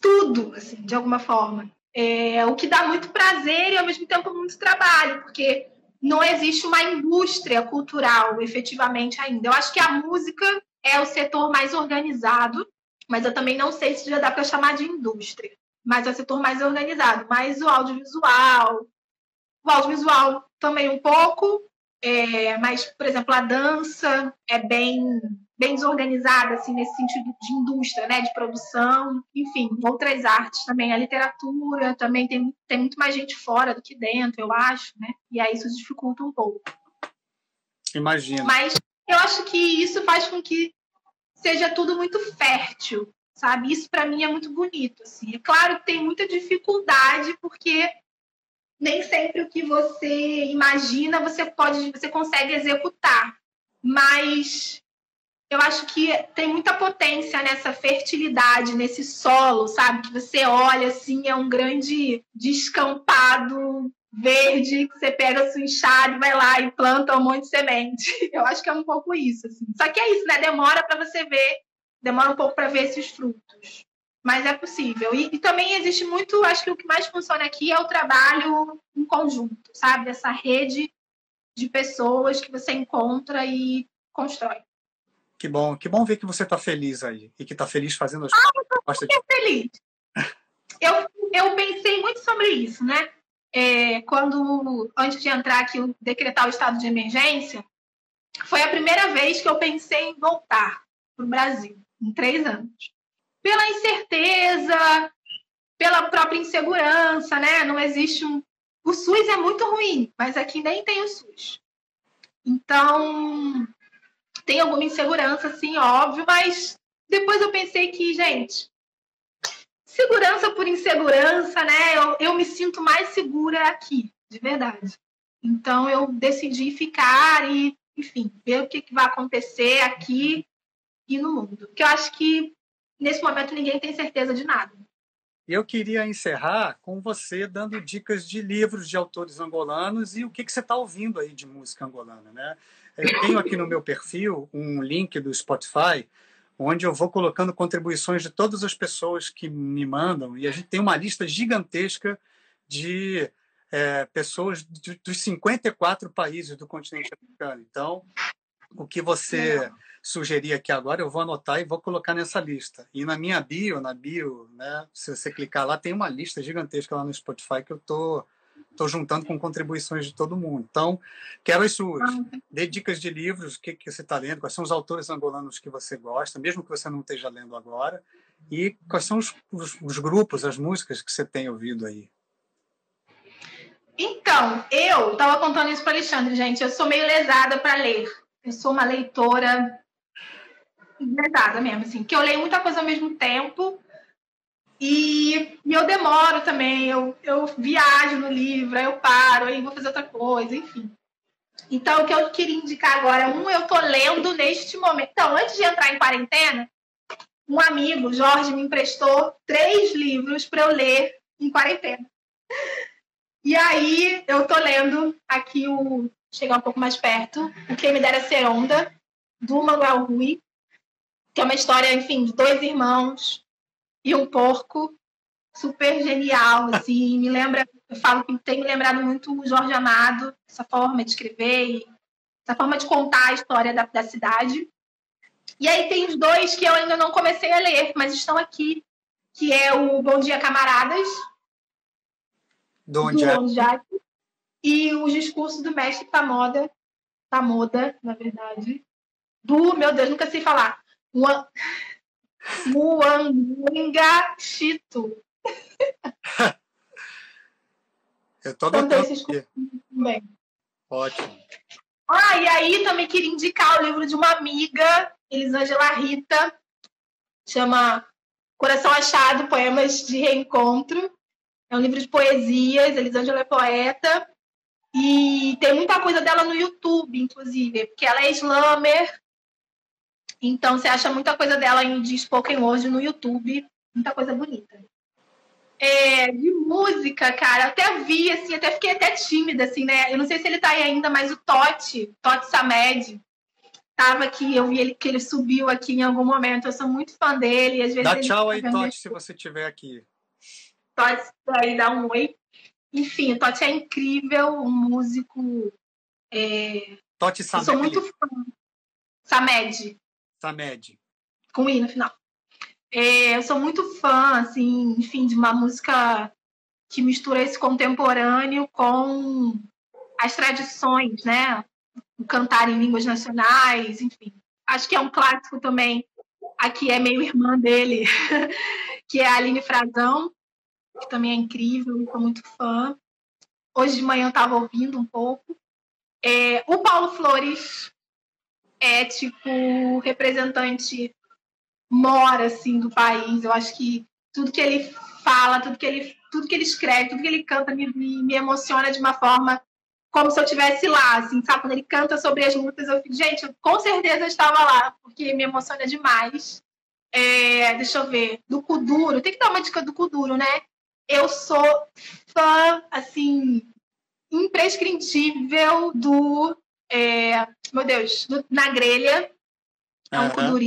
[SPEAKER 2] tudo, assim, de alguma forma. É, o que dá muito prazer e, ao mesmo tempo, muito trabalho, porque não existe uma indústria cultural, efetivamente, ainda. Eu acho que a música é o setor mais organizado, mas eu também não sei se já dá para chamar de indústria mas é o setor mais organizado. Mas o audiovisual, o audiovisual também um pouco, é, mas, por exemplo, a dança é bem, bem desorganizada, assim, nesse sentido de indústria, né, de produção, enfim, outras artes também, a literatura também tem, tem muito mais gente fora do que dentro, eu acho, né, e aí isso dificulta um pouco.
[SPEAKER 1] Imagina.
[SPEAKER 2] Mas eu acho que isso faz com que seja tudo muito fértil, sabe? Isso para mim é muito bonito, assim. É claro que tem muita dificuldade porque nem sempre o que você imagina você pode, você consegue executar. Mas eu acho que tem muita potência nessa fertilidade, nesse solo, sabe? Que você olha assim, é um grande descampado verde, que você pega a sua enxada, vai lá e planta um monte de semente. Eu acho que é um pouco isso, assim. Só que é isso, né? Demora para você ver demora um pouco para ver esses frutos. Mas é possível. E, e, também existe muito, acho que o que mais funciona aqui é o trabalho em conjunto, sabe? Essa rede de pessoas que você encontra e constrói.
[SPEAKER 1] Que bom, que bom ver que você está feliz aí e que está feliz fazendo as
[SPEAKER 2] ah, coisas. Eu estou feliz. eu, eu pensei muito sobre isso, né? É, quando, antes de entrar aqui, decretar o estado de emergência, foi a primeira vez que eu pensei em voltar para o Brasil em três anos. Pela incerteza, pela própria insegurança, né? Não existe um. O SUS é muito ruim, mas aqui nem tem o SUS. Então, tem alguma insegurança, sim, óbvio, mas depois eu pensei que, gente, segurança por insegurança, né? Eu, eu me sinto mais segura aqui, de verdade. Então, eu decidi ficar e, enfim, ver o que, que vai acontecer aqui e no mundo. Porque eu acho que nesse momento ninguém tem certeza de nada.
[SPEAKER 1] Eu queria encerrar com você dando dicas de livros de autores angolanos e o que, que você está ouvindo aí de música angolana, né? Eu tenho aqui no meu perfil um link do Spotify onde eu vou colocando contribuições de todas as pessoas que me mandam e a gente tem uma lista gigantesca de é, pessoas de, dos 54 países do continente africano. Então, o que você sugerir aqui agora, eu vou anotar e vou colocar nessa lista. E na minha bio, na bio, né, se você clicar lá, tem uma lista gigantesca lá no Spotify que eu tô, estou juntando com contribuições de todo mundo. Então, quero as suas. Ah, Dê dicas de livros, o que, que você está lendo, quais são os autores angolanos que você gosta, mesmo que você não esteja lendo agora, e quais são os, os, os grupos, as músicas que você tem ouvido aí.
[SPEAKER 2] Então, eu estava contando isso para Alexandre, gente. Eu sou meio lesada para ler. Eu sou uma leitora lesada mesmo, assim, que eu leio muita coisa ao mesmo tempo e, e, eu demoro também, eu, eu viajo no livro, aí eu paro, aí vou fazer outra coisa, enfim. Então, o que eu queria indicar agora, um eu tô lendo neste momento. Então, antes de entrar em quarentena, um amigo, Jorge, me emprestou três livros para eu ler em quarentena. E aí, eu tô lendo aqui o. Chegar um pouco mais perto, O Quem Me Dera Ser Onda, do Manuel Rui, que é uma história, enfim, de dois irmãos e um porco super genial, assim, me lembra, eu falo que tem me lembrado muito o Jorge Amado, essa forma de escrever, essa forma de contar a história da, da cidade. E aí tem os dois que eu ainda não comecei a ler, mas estão aqui, que é o Bom Dia Camaradas,
[SPEAKER 1] do Jack,
[SPEAKER 2] e o discurso do mestre Tamoda, Tamoda, na verdade, do, meu Deus, nunca sei falar, Muanga Chito.
[SPEAKER 1] Eu tô adotando aqui.
[SPEAKER 2] Bem.
[SPEAKER 1] Ótimo.
[SPEAKER 2] Ah, e aí também queria indicar o livro de uma amiga, Elisângela Rita, chama Coração Achado, Poemas de Reencontro. É um livro de poesias, Elisângela é poeta. E tem muita coisa dela no YouTube, inclusive, porque ela é slammer então você acha muita coisa dela em de spoken word no YouTube, muita coisa bonita. É, de música, cara, até vi, assim, até fiquei até tímida, assim, né? Eu não sei se ele tá aí ainda, mas o Totti, Totti Samed, tava aqui, eu vi ele que ele subiu aqui em algum momento. Eu sou muito fã dele. Às vezes
[SPEAKER 1] dá tchau aí, Totti, se você estiver aqui.
[SPEAKER 2] Totti, aí dá um oi. Enfim, o Totti é incrível, um músico. É...
[SPEAKER 1] Totti Samed.
[SPEAKER 2] Eu sou muito fã. Samed.
[SPEAKER 1] Samed.
[SPEAKER 2] Com I no final. É, eu sou muito fã, assim, enfim, de uma música que mistura esse contemporâneo com as tradições, né? O cantar em línguas nacionais, enfim. Acho que é um clássico também. Aqui é meio irmã dele, que é a Aline Frazão, que também é incrível, sou muito fã. Hoje de manhã eu estava ouvindo um pouco. É, o Paulo Flores, é tipo representante mora assim do país. Eu acho que tudo que ele fala, tudo que ele, tudo que ele escreve, tudo que ele canta me, me, me emociona de uma forma como se eu estivesse lá, assim, sabe? Quando ele canta sobre as lutas, eu fico, gente, eu, com certeza eu estava lá, porque me emociona demais. É, deixa eu ver, do Kuduro, tem que dar uma dica do Kuduro, né? Eu sou fã, assim, imprescritível do é, meu Deus, na grelha. É um uhum.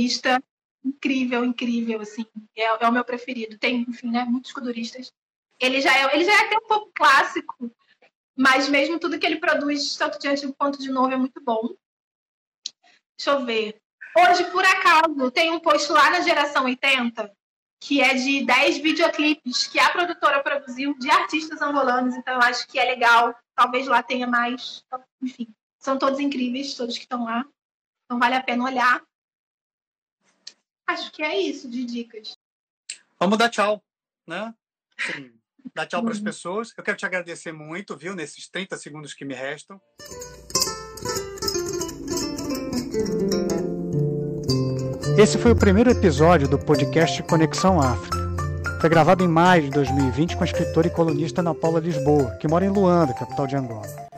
[SPEAKER 2] incrível, incrível, assim. É, é, o meu preferido. Tem, enfim, né, muitos kuduristas. Ele já é, ele já é até um pouco clássico, mas mesmo tudo que ele produz, tanto de antigo quanto de novo, é muito bom. Deixa eu ver. Hoje, por acaso, tem um post lá na geração 80 que é de 10 videoclipes que a produtora produziu de artistas angolanos, então eu acho que é legal. Talvez lá tenha mais. Enfim, são todos incríveis, todos que estão lá. Então vale a pena olhar. Acho que é isso de dicas.
[SPEAKER 1] Vamos dar tchau, né? Sim. Dar tchau para as uhum. pessoas. Eu quero te agradecer muito, viu, nesses 30 segundos que me restam. Esse foi o primeiro episódio do podcast Conexão África. Foi gravado em maio de 2020 com a escritora e colunista Ana Paula Lisboa, que mora em Luanda, capital de Angola.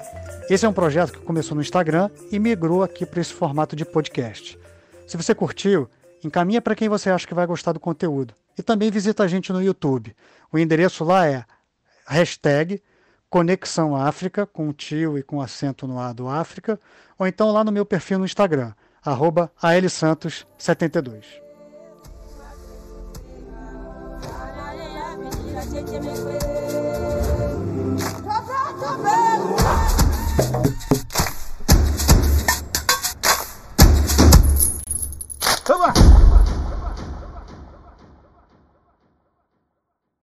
[SPEAKER 1] Esse é um projeto que começou no Instagram e migrou aqui para esse formato de podcast. Se você curtiu, encaminha para quem você acha que vai gostar do conteúdo. E também visita a gente no YouTube. O endereço lá é hashtag Conexão África, com tio e com acento no A do África, ou então lá no meu perfil no Instagram, arroba ALSantos72. Come on.